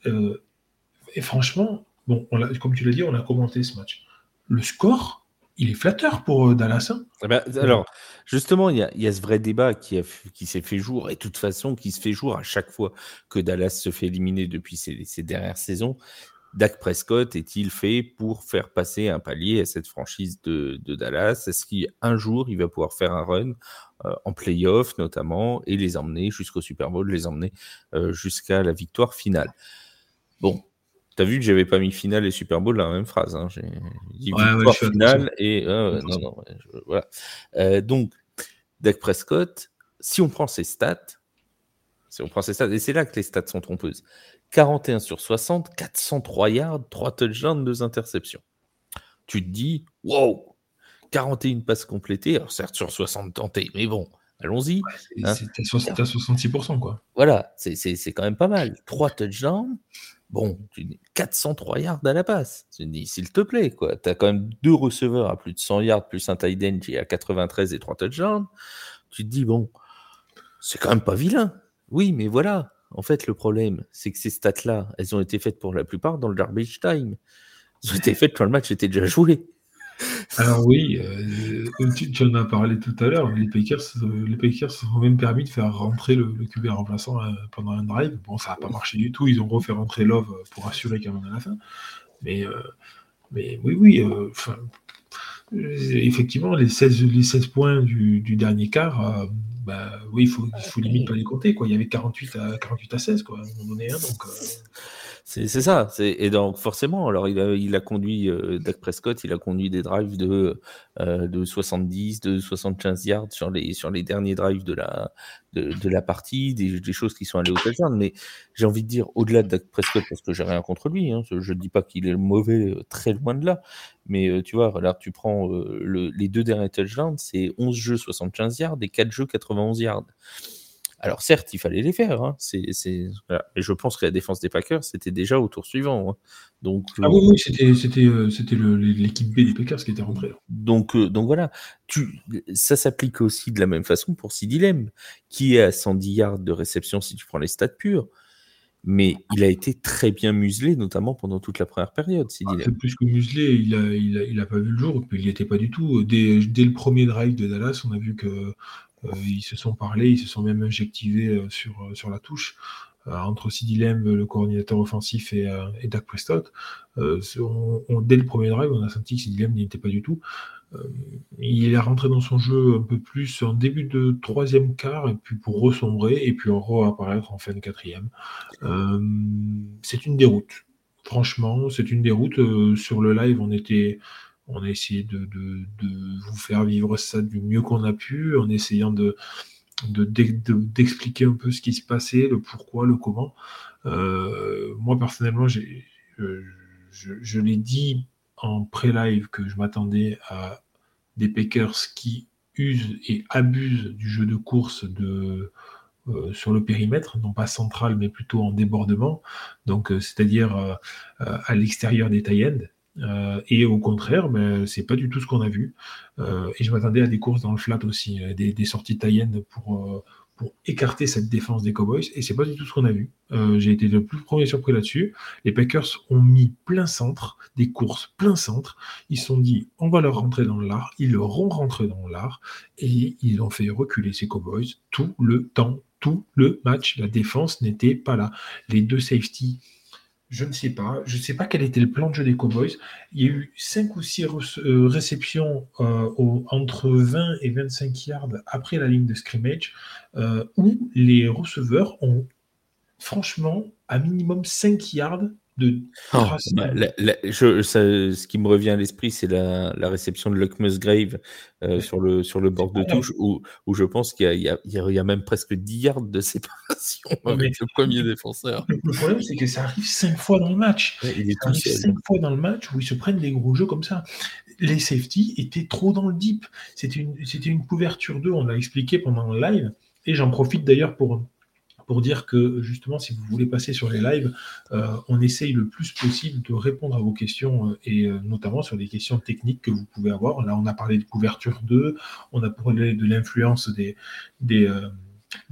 et franchement, bon, on comme tu l'as dit, on a commenté ce match. Le score, il est flatteur pour Dallas. Hein eh ben, alors, justement, il y, a, il y, a, ce vrai débat qui, a, qui s'est fait jour, et de toute façon, qui se fait jour à chaque fois que Dallas se fait éliminer depuis ces, ces dernières saisons. Dak Prescott est-il fait pour faire passer un palier à cette franchise de, de Dallas? Est-ce qu'un jour, il va pouvoir faire un run euh, en playoff notamment et les emmener jusqu'au Super Bowl, les emmener euh, jusqu'à la victoire finale? Bon, T'as vu que j'avais pas mis finale et Super Bowl dans la même phrase. Hein. J'ai dit ouais, victoire ouais, finale et euh, non, non, je, voilà. Euh, donc, Dak Prescott, si on prend ses stats, si on prend ses stats, et c'est là que les stats sont trompeuses. 41 sur 60, 403 yards, 3 touchdowns, 2 interceptions. Tu te dis, wow, 41 passes complétées, alors certes sur 60 tentées, mais bon, allons-y. Ouais, hein. C'était à 66%, quoi. Voilà, c'est quand même pas mal. 3 touchdowns, Bon, tu dis 403 yards à la passe. Tu dis, s'il te plaît, quoi. Tu as quand même deux receveurs à plus de 100 yards, plus un tight end qui est à 93 et 3 touchdowns. Tu te dis, bon, c'est quand même pas vilain. Oui, mais voilà. En fait, le problème, c'est que ces stats-là, elles ont été faites pour la plupart dans le garbage time. Elles ont été faites quand le match était déjà joué. Alors oui, euh, tu, en as parlé tout à l'heure, les Packers, les Packers se sont même permis de faire rentrer le, le QB remplaçant pendant un drive. Bon, ça n'a pas marché du tout. Ils ont refait rentrer Love pour assurer quand même à la fin. Mais, mais oui, oui. effectivement, les 16, les 16 points du, dernier quart, bah, oui, il faut, faut limite pas les compter. Quoi. Il y avait 48 à, 48 à 16 quoi, à un moment donné. Hein, donc, c'est ça. Et donc, forcément, alors il a, il a conduit, euh, Dak Prescott, il a conduit des drives de, euh, de 70, de 75 yards sur les, sur les derniers drives de la, de, de la partie, des, des, choses qui sont allées au touchdown. Mais j'ai envie de dire, au-delà de Dak Prescott, parce que j'ai rien contre lui, hein, je ne dis pas qu'il est mauvais, euh, très loin de là. Mais tu vois, là, tu prends le, les deux derniers touchdowns, c'est 11 jeux 75 yards et 4 jeux 91 yards. Alors certes, il fallait les faire. Hein. C'est, Et je pense que la défense des Packers, c'était déjà au tour suivant. Hein. Donc, ah oui, oui c'était, c'était, euh, c'était l'équipe B des Packers qui était rentrée. Donc, euh, donc voilà, tu, ça s'applique aussi de la même façon pour Sidi Lem, qui est à 110 yards de réception si tu prends les stats purs. Mais il a été très bien muselé, notamment pendant toute la première période. Ah, plus que muselé, il n'a il a, il a pas vu le jour, il n'y était pas du tout. Dès, dès, le premier drive de Dallas, on a vu que euh, ils se sont parlé, ils se sont même injectivés euh, sur, euh, sur la touche. entre Sidi le coordinateur offensif, et, Dak Prescott. dès le premier drive, on a senti que Sidi n'y était pas du tout. il est rentré dans son jeu un peu plus en début de troisième quart, et puis pour ressombrer, et puis re-apparaître en fin de quatrième. c'est une déroute. Franchement, c'est une déroute. sur le live, on était, on a essayé de, vous faire vivre ça du mieux qu'on a pu, en essayant de, d'expliquer un peu ce qui se passait, le pourquoi, le comment. Euh, moi, personnellement, je, l'ai dit en pré-live que je m'attendais à des Packers qui usent et abusent du jeu de course euh, sur le périmètre, non pas central, mais plutôt en débordement, donc euh, c'est-à-dire à l'extérieur des tie euh, et au contraire, ben, c'est pas du tout ce qu'on a vu. Euh, et je m'attendais à des courses dans le flat aussi, euh, des, sorties tayennes pour, pour écarter cette défense des Cowboys. Et c'est pas du tout ce qu'on a vu. J'ai été le plus premier surpris là-dessus. Les Packers ont mis plein centre, des courses plein centre. Ils se sont dit, on va leur rentrer dans l'art. Ils leur ont rentré dans l'art. Et ils ont fait reculer ces Cowboys tout le temps, tout le match. La défense n'était pas là. Les deux safety je ne sais pas. Je ne sais pas quel était le plan de jeu des Cowboys. Il y a eu 5 ou 6 euh, réceptions euh, entre 20 et 25 yards après la ligne de scrimmage euh, où les receveurs ont franchement à minimum 5 yards de oh, bah, je, ce qui me revient à l'esprit, c'est la, la, réception de Luck Musgrave euh, sur, le, sur le bord de touche, où, où je pense qu'il y, y, y, a même presque 10 yards de séparation avec le premier défenseur. Le, problème, c'est que ça arrive 5 fois dans le match. il est ça arrive 5 fois dans le match où ils se prennent des gros jeux comme ça. Les safety étaient trop dans le deep. C'était une, une couverture 2, on l'a expliqué pendant le live. Et j'en profite d'ailleurs pour pour dire que justement, si vous voulez passer sur les lives, euh, on essaye le plus possible de répondre à vos questions euh, et euh, notamment sur des questions techniques que vous pouvez avoir. Là, on a parlé de couverture 2, on a parlé de l'influence des, des,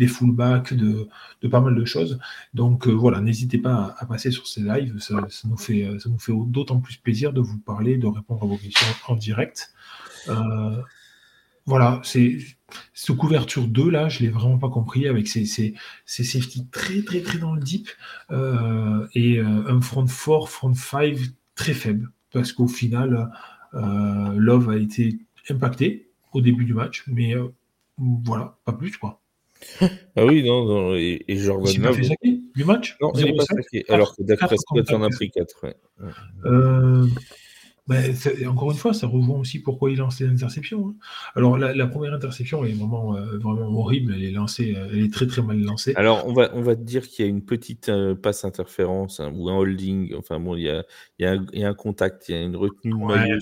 fullbacks, de, de, pas mal de choses. Donc voilà, n'hésitez pas à, passer sur ces lives, ça, nous fait, ça nous fait d'autant plus plaisir de vous parler, de répondre à vos questions en direct. voilà, c'est ce couverture 2, là, je ne l'ai vraiment pas compris, avec ces, ces, safety très, très, très dans le deep, euh, et euh, un front 4, front 5 très faible, parce qu'au final, euh, Love a été impacté au début du match, mais voilà, pas plus, quoi. Ah oui, non, non et, et Jordan Il Love... fait du match? Non, il n'est pas saqué, alors que d'après Scott en a pris 4. Ouais. Ben, encore une fois, ça rejoint aussi pourquoi il lance les interceptions. Hein. Alors, la, première interception est vraiment, euh, vraiment horrible. Elle est lancée, euh, elle est très très mal lancée. Alors, on va, on va te dire qu'il y a une petite euh, passe interférence hein, ou un holding. Enfin, bon, il y a, il y, a un, il y a un contact, il y a une retenue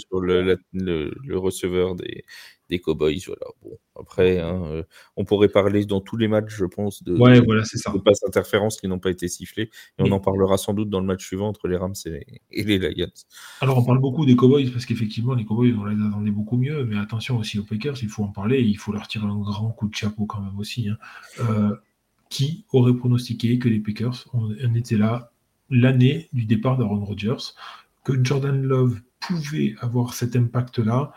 sur le, le, le, receveur des, des Cowboys. Voilà. Bon, après, hein, euh, on pourrait parler dans tous les matchs, je pense, de, ouais, voilà, c'est ça. de passes interférences qui n'ont pas été sifflées. Et on en parlera sans doute dans le match suivant entre les Rams et les, Lions. Alors, on parle beaucoup des Cowboys parce qu'effectivement, les Cowboys, on les attendait beaucoup mieux. Mais attention aussi aux Packers, il faut en parler. Il faut leur tirer un grand coup de chapeau quand même aussi. Hein. Euh, qui aurait pronostiqué que les Packers, on, on était là l'année du départ d'Aaron Rodgers, que Jordan Love pouvait avoir cet impact-là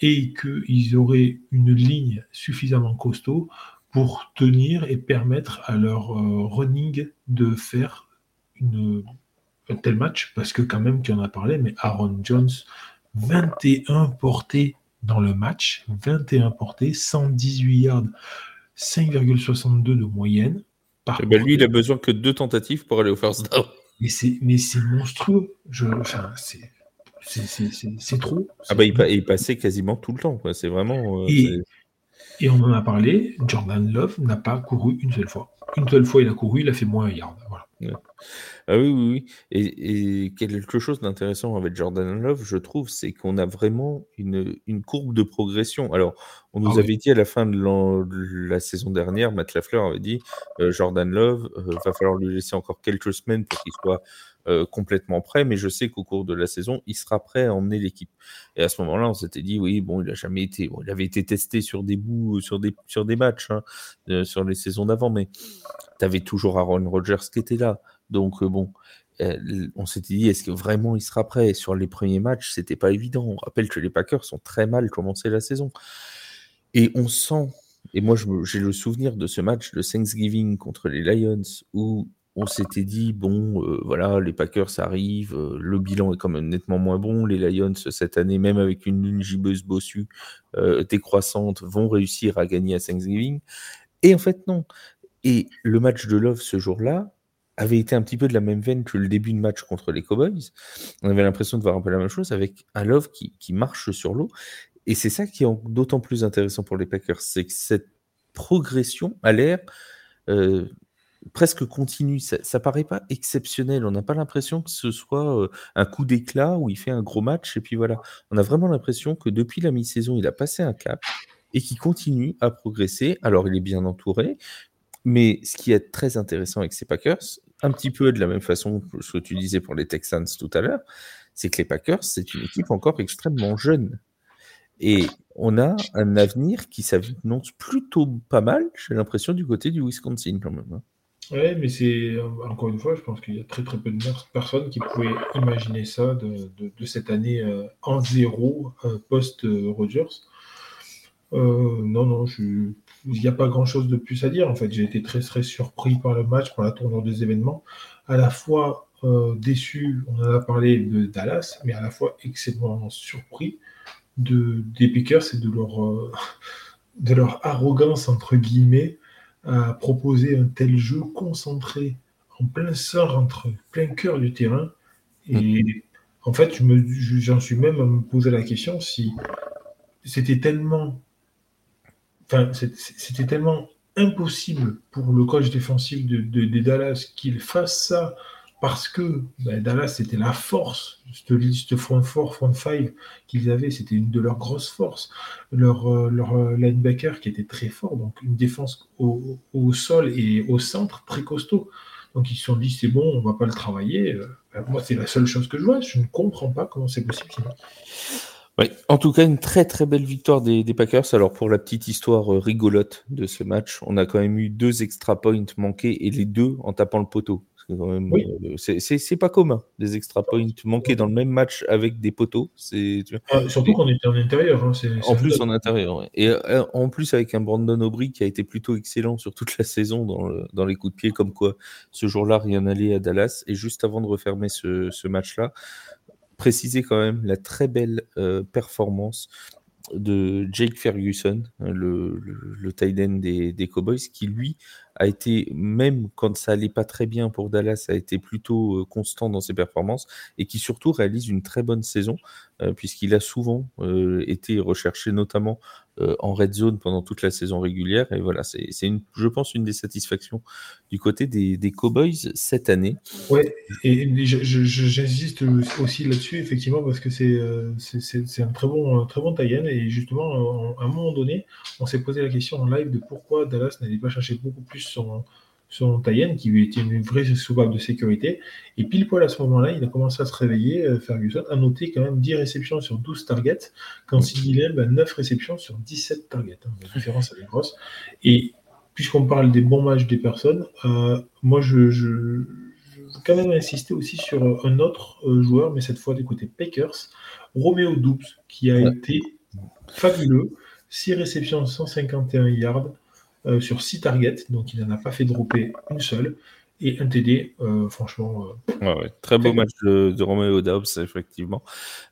et qu'ils auraient une ligne suffisamment costaud pour tenir et permettre à leur running de faire une, un tel match, parce que quand même, tu en as parlé, mais Aaron Jones, 21 portées dans le match, 21 portées, 118 yards, 5,62 de moyenne. Par eh ben, lui, il a besoin que deux tentatives pour aller au first down. Mais c'est monstrueux. Je, enfin, c'est trop. Ah bah, il, il, passait quasiment tout le temps. C'est vraiment. Euh, et, et, on en a parlé, Jordan Love n'a pas couru une seule fois. Une seule fois, il a couru, il a fait moins un yard. Voilà. Ah oui, oui, oui. Et, quelque chose d'intéressant avec Jordan Love, je trouve, c'est qu'on a vraiment une, une courbe de progression. Alors, on nous ah avait dit à la fin de la saison dernière, Matt Lafleur avait dit euh, Jordan Love, euh, va falloir lui laisser encore quelques semaines pour qu'il soit euh, complètement prêt, mais je sais qu'au cours de la saison, il sera prêt à emmener l'équipe. Et à ce moment-là, on s'était dit, oui, bon, il a jamais été, bon, il avait été testé sur des bouts, sur des, sur des matchs, hein, sur les saisons d'avant, mais tu avais toujours Aaron Rodgers qui était là. Donc, euh, bon, euh, on s'était dit, est-ce que vraiment il sera prêt? Sur les premiers matchs, c'était pas évident. On rappelle que les Packers sont très mal commencé la saison. Et on sent, et moi j'ai le souvenir de ce match de Thanksgiving contre les Lions où on s'était dit, bon, euh, voilà, les Packers arrivent, le bilan est quand même nettement moins bon. Les Lions, cette année, même avec une lune gibbeuse bossue décroissante, vont réussir à gagner à Thanksgiving. Et en fait, non. Et le match de Love ce jour-là, avait été un petit peu de la même veine que le début de match contre les Cowboys. On avait l'impression de voir un peu la même chose avec un Love qui, marche sur l'eau. Et c'est ça qui est d'autant plus intéressant pour les Packers, c'est que cette progression a l'air euh, presque continue. Ça, paraît pas exceptionnel. On n'a pas l'impression que ce soit euh, un coup d'éclat où il fait un gros match et puis voilà. On a vraiment l'impression que depuis la mi-saison, il a passé un cap et qu'il continue à progresser. Alors il est bien entouré, mais ce qui est très intéressant avec ces Packers, un petit peu de la même façon que ce que tu disais pour les Texans tout à l'heure, c'est que les Packers, c'est une équipe encore extrêmement jeune. Et on a un avenir qui s'annonce plutôt pas mal, j'ai l'impression, du côté du Wisconsin quand même. Oui, mais c'est encore une fois, je pense qu'il y a très très peu de personnes qui pouvaient imaginer ça de, cette année euh, en zéro euh, post-Rogers. Euh, non, non, il n'y a pas grand-chose de plus à dire. En fait, j'ai été très très surpris par le match, par la tournure des événements. À la fois déçu, on en a parlé de Dallas, mais à la fois extrêmement surpris de, des Pickers et de leur, <laughs> de leur arrogance, entre guillemets, à proposer un tel jeu concentré en plein sort, entre plein cœur du terrain. Et mm. en fait, j'en suis même à me poser la question si c'était tellement c'était tellement impossible pour le coach défensif de, de, Dallas qu'il fasse ça parce que ben, Dallas c'était la force, cette liste front 4, front 5 qu'ils avaient, c'était une de leurs grosses forces. Leur, euh, leur euh, linebacker qui était très fort, donc une défense au, sol et au centre très costaud. Donc ils se sont dit c'est bon, on va pas le travailler. Euh, moi c'est la seule chose que je vois, je ne comprends pas comment c'est possible. En tout cas, une très très belle victoire des, Packers. Alors pour la petite histoire rigolote de ce match, on a quand même eu deux extra points manqués et les deux en tapant le poteau. Euh, c'est pas commun, des extra points manqués dans le même match avec des poteaux. Ah, surtout qu'on était en intérieur. Hein, en plus en intérieur, Et euh, en plus avec un Brandon Aubry qui a été plutôt excellent sur toute la saison dans, dans les coups de pied, comme quoi ce jour-là rien n'allait à Dallas. Et juste avant de refermer ce, ce match-là, préciser quand même la très belle euh, performance de Jake Ferguson, hein, le, le, end des, des, Cowboys, qui lui a été, même quand ça allait pas très bien pour Dallas, a été plutôt euh, constant dans ses performances et qui surtout réalise une très bonne saison, euh, puisqu'il a souvent été recherché, notamment euh, en red zone pendant toute la saison régulière. Et voilà, c'est, je pense, une des satisfactions du côté des, des Cowboys cette année. Ouais, et j'insiste aussi là-dessus, effectivement, parce que c'est, euh, un très bon, très bon tie Et justement, à un moment donné, on s'est posé la question en live de pourquoi Dallas n'allait pas chercher beaucoup plus son son Tayen, qui était une vraie soupape de sécurité. Et pile poil à ce moment-là, il a commencé à se réveiller, euh, Ferguson, a noté quand même 10 réceptions sur 12 targets, quand Sidney Lamb a 9 réceptions sur 17 targets. Hein. La différence, elle est grosse. Et puisqu'on parle des bons matchs des personnes, euh, moi, je, je, veux quand même insister aussi sur un autre euh, joueur, mais cette fois du côté Packers, Romeo Doubs, qui a été fabuleux. 6 réceptions, 151 yards sur 6 targets, donc il n'en a pas fait dropper une seule et un TD, euh, franchement. Euh, très beau match de, de Romeo Dobbs, effectivement,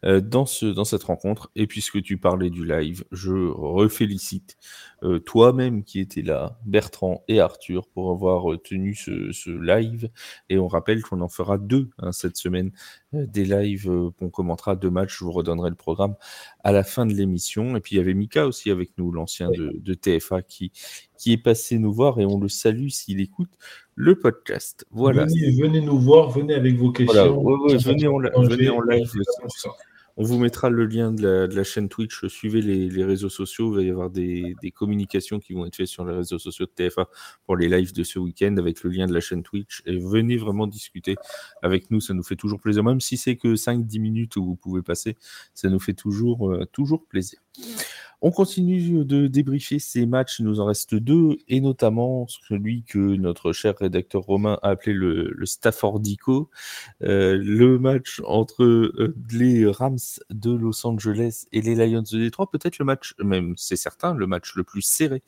euh, dans, ce, dans cette rencontre. Et puisque tu parlais du live, je refélicite toi-même qui étais là, Bertrand et Arthur, pour avoir tenu ce, live. Et on rappelle qu'on en fera deux hein, cette semaine, des lives qu'on commentera deux matchs. Je vous redonnerai le programme à la fin de l'émission. Et puis il y avait Mika aussi avec nous, l'ancien de, de, TFA, qui, qui est passé nous voir et on le salue s'il écoute le podcast. Voilà. Venez, nous voir, venez avec vos questions. venez, en, live. On vous mettra le lien de la, chaîne Twitch. Suivez les, réseaux sociaux. Il va y avoir des, communications qui vont être faites sur les réseaux sociaux de TFA pour les lives de ce week-end avec le lien de la chaîne Twitch. Et venez vraiment discuter avec nous. Ça nous fait toujours plaisir. Même si c'est que 5-10 minutes où vous pouvez passer, ça nous fait toujours, euh, toujours plaisir. On continue de débriefer ces matchs, il nous en reste deux, et notamment celui que notre cher rédacteur Romain a appelé le, Staffordico, euh, le match entre euh, les Rams de Los Angeles et les Lions de Détroit, peut-être le match, même c'est certain, le match le plus serré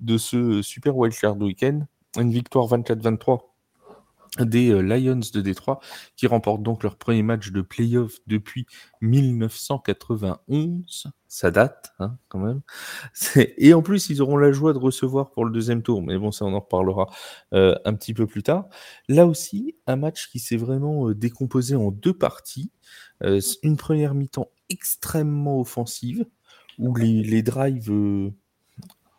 de ce Super Wildcard Weekend, une victoire 24-23 des euh, Lions de Détroit, qui remportent donc leur premier match de playoff depuis 1991. Ça date, hein, quand même. <laughs> Et en plus, ils auront la joie de recevoir pour le deuxième tour. Mais bon, ça, on en reparlera euh, un petit peu plus tard. Là aussi, un match qui s'est vraiment euh, décomposé en deux parties. une première mi-temps extrêmement offensive, où les, les drives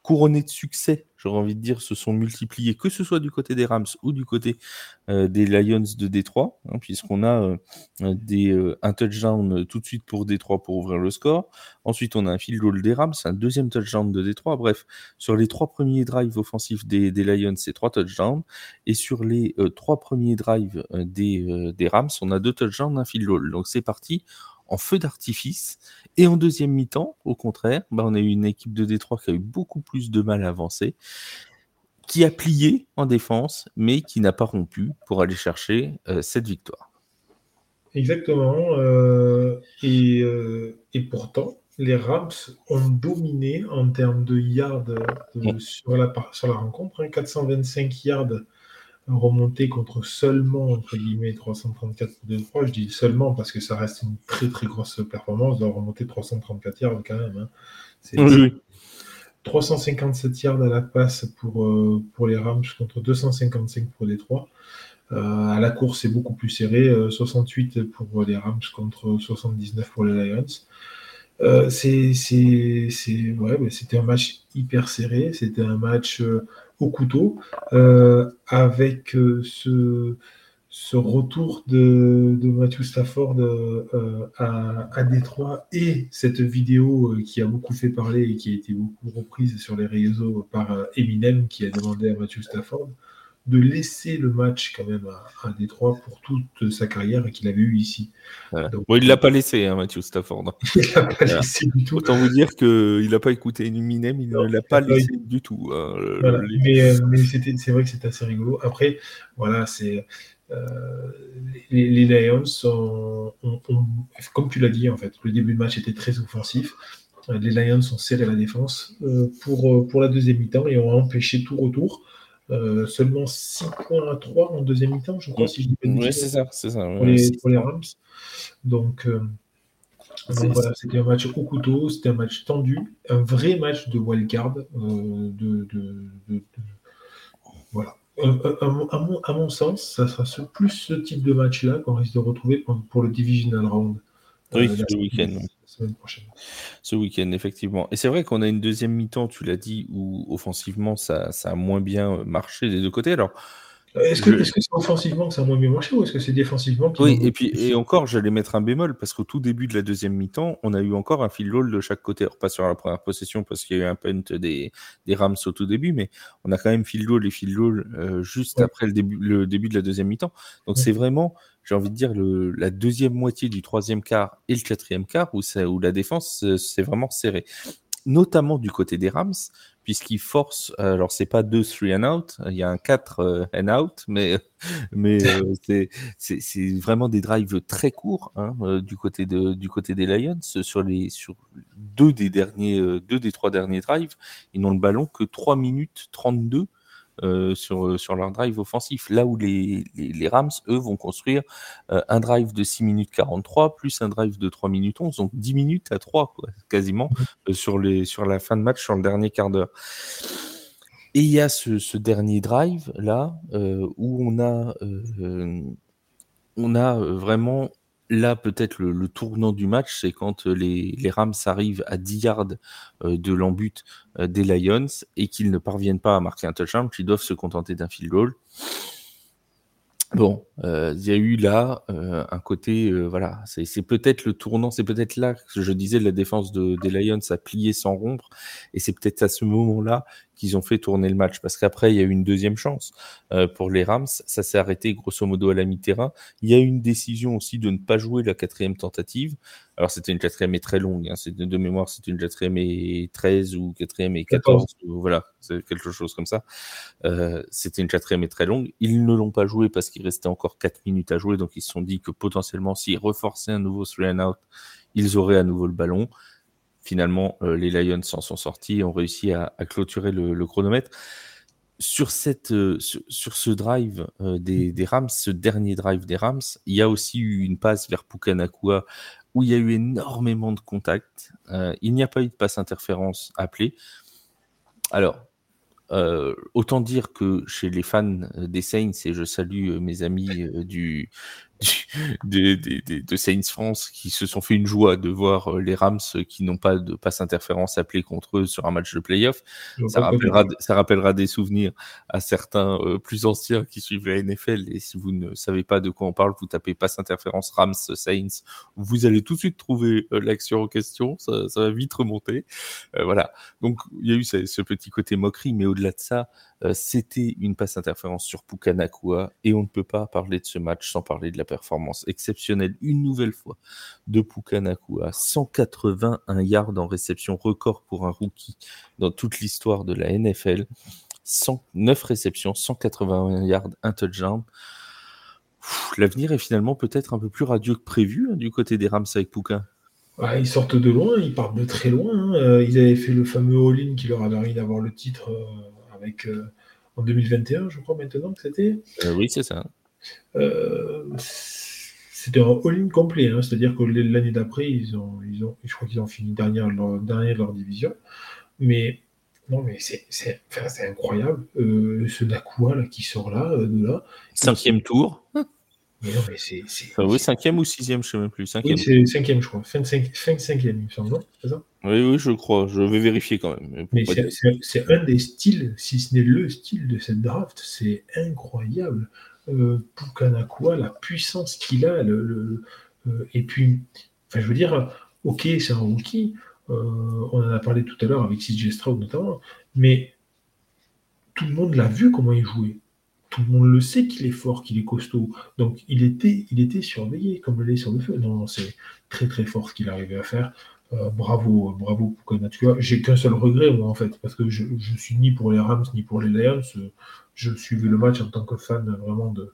couronnés de succès j'aurais envie de dire, se sont multipliés, que ce soit du côté des Rams ou du côté euh, des Lions de Détroit, hein, puisqu'on a euh, des, euh, un touchdown tout de suite pour Détroit pour ouvrir le score. Ensuite, on a un field goal des Rams, un deuxième touchdown de Détroit. Bref, sur les trois premiers drives offensifs des, des Lions, c'est trois touchdowns. Et sur les trois premiers drives des, des Rams, on a deux touchdowns, un field goal. Donc c'est parti en feu d'artifice. Et en deuxième mi-temps, au contraire, bah, on a eu une équipe de Détroit qui a eu beaucoup plus de mal à avancer, qui a plié en défense, mais qui n'a pas rompu pour aller chercher euh, cette victoire. Exactement. Euh, et, euh, et, pourtant, les Rams ont dominé en termes de yards sur, la, sur la rencontre. 425 hein, yards remonter contre seulement, entre guillemets, 334 pour 2-3. Je dis seulement parce que ça reste une très très grosse performance de remonter 334 yards quand même. Hein. C'est 357 yards à la passe pour, euh, pour les Rams contre 255 pour les 3. Euh, à la course, c'est beaucoup plus serré. 68 euh, pour les Rams contre 79 pour les Lions. Euh, c'est, ouais, c'était un match hyper serré. C'était un match au couteau, euh, avec euh, ce, retour de, Matthew Stafford euh, à, Détroit et cette vidéo qui a beaucoup fait parler et qui a été beaucoup reprise sur les réseaux par Eminem qui a demandé à Matthew Stafford de laisser le match quand même à, Détroit pour toute sa carrière qu'il avait eu ici. bon, il ne l'a pas laissé, hein, Mathieu Stafford. <laughs> il l'a pas laissé du tout. Autant vous dire qu'il n'a pas écouté Eminem, il ne l'a pas laissé du tout. Hein, mais, euh, mais c'est vrai que c'est assez rigolo. Après, voilà, c'est. Euh, les, Lions sont, comme tu l'as dit en fait, le début de match était très offensif. Les Lions ont serré la défense euh, pour, pour la deuxième mi-temps et ont empêché tout retour. Euh, seulement 6 points à 3 en deuxième mi-temps, je crois, si je dis pas Oui, c'est ça, c'est ça. Pour, les, Rams. Donc, euh, voilà, c'était un match au couteau, c'était un match tendu, un vrai match de wildcard. Euh, de, de, voilà. À mon, sens, ça sera plus ce type de match-là qu'on risque de retrouver pour, le Divisional Round. Oui, le week-end ce week-end, effectivement. Et c'est vrai qu'on a une deuxième mi-temps, tu l'as dit, où offensivement, ça, ça, a moins bien marché des deux côtés. Alors, est-ce que c'est offensivement que ça a moins bien marché ou est-ce que c'est défensivement Oui, et puis et encore, j'allais mettre un bémol parce qu'au tout début de la deuxième mi-temps, on a eu encore un field goal de chaque côté. Alors, pas sur la première possession parce qu'il y a eu un punt des, des Rams au tout début, mais on a quand même field goal et field goal euh, juste après le début, le début de la deuxième mi-temps. Donc, c'est vraiment, j'ai envie de dire, le, la deuxième moitié du troisième quart et le quatrième quart où, ça, où la défense, c'est vraiment serré. notamment du côté des Rams, puisqu'ils forcent, alors c'est pas 2 3 and out, il y a un 4 and out, mais, <laughs> mais <laughs> c'est vraiment des drives très courts hein, du, côté de, du côté des Lions. Sur, les, sur deux, des derniers, deux des trois derniers drives, ils n'ont le ballon que 3 minutes 32 euh, sur, euh, sur leur drive offensif. Là où les, les, Rams, eux, vont construire euh, un drive de 6 minutes 43 plus un drive de 3 minutes 11, donc 10 minutes à 3, quoi, quasiment, mmh. sur, les, sur la fin de match, sur le dernier quart d'heure. Et il y a ce, ce dernier drive là où on a, on a vraiment là, peut-être le, tournant du match, c'est quand euh, les, Rams arrivent à 10 yards euh, de l'embut euh, des Lions et qu'ils ne parviennent pas à marquer un touchdown, qu'ils doivent se contenter d'un field goal. Bon, il y a eu là un côté, voilà, c'est peut-être le tournant, c'est peut-être là que je disais la défense de, des Lions a plié sans rompre, et c'est peut-être à ce moment-là qu'ils ont fait tourner le match. Parce qu'après, il y a eu une deuxième chance euh, pour les Rams. Ça s'est arrêté grosso modo à la mi-terrain. Il y a eu une décision aussi de ne pas jouer la quatrième tentative. Alors, c'était une quatrième et très longue. Hein. De mémoire, c'était une quatrième et 13 ou quatrième et 14. voilà, c'est quelque chose comme ça. Euh, c'était une quatrième et très longue. Ils ne l'ont pas joué parce qu'il restait encore 4 minutes à jouer. Donc, ils se sont dit que potentiellement, s'ils reforçaient un nouveau three and out, ils auraient à nouveau le ballon. Finalement, euh, les Lions s'en sont sortis et ont réussi à, clôturer le, chronomètre. Sur, cette, euh, sur, ce drive euh, des, Rams, ce dernier drive des Rams, il y a aussi eu une passe vers Pukanakua où il y a eu énormément de contacts. il n'y a pas eu de passe interférence appelée. Alors, autant dire que chez les fans des Saints, et je salue mes amis du, <laughs> de, de, Saints France qui se sont fait une joie de voir euh, les Rams qui n'ont pas de passe interférence appelée contre eux sur un match de playoff. Ça rappellera, ça rappellera des souvenirs à certains euh, plus anciens qui suivent la NFL. Et si vous ne savez pas de quoi on parle, vous tapez passe interférence Rams Saints. Vous allez tout de suite trouver euh, l'action en question. Ça, va vite remonter. voilà. Donc il y a eu ce, ce petit côté moquerie, mais au-delà de ça, euh, c'était une passe interférence sur Pukanakua et on ne peut pas parler de ce match sans parler de la performance exceptionnelle une nouvelle fois de Pukanakua. 181 yards en réception, record pour un rookie dans toute l'histoire de la NFL. 109 réceptions, 181 yards, un touchdown. L'avenir est finalement peut-être un peu plus radieux que prévu hein, du côté des Rams avec Puka. ils sortent de loin, ils partent de très loin. Hein. Euh, ils avaient fait le fameux all-in qui leur a permis d'avoir le titre euh, avec, euh, en 2021, je crois maintenant que c'était. Euh, oui, c'est ça. Euh, c'était un all-in complet, hein. c'est-à-dire que l'année d'après, ils ont, ils ont, je crois qu'ils ont fini dernier, leur, dernier de leur division. Mais non, mais c'est incroyable. ce Nakua là, qui sort là, de là. Cinquième tour. Mais non, mais c'est. oui, cinquième ou sixième, je ne sais même plus. Cinquième. Oui, c'est cinquième, je crois. Fin, fin cinquième, il me semble, C'est ça? Oui, oui, je crois. Je vais vérifier quand même. Mais c'est un des styles, si ce n'est le style de cette draft. C'est incroyable. Euh, Pukanakua, la puissance qu'il a. Euh, et puis, enfin, je veux dire, ok, c'est un rookie. Euh, on en a parlé tout à l'heure avec CJ Stroud notamment. Mais tout le monde l'a vu comment il jouait tout le monde le sait qu'il est fort, qu'il est costaud. Donc il était, il était surveillé comme le lait sur le feu. Non, c'est très très fort ce qu'il arrivait à faire. Euh, bravo, bravo vois, J'ai qu'un seul regret, moi, en fait, parce que je, suis ni pour les Rams ni pour les Lions. Je suivais le match en tant que fan vraiment de,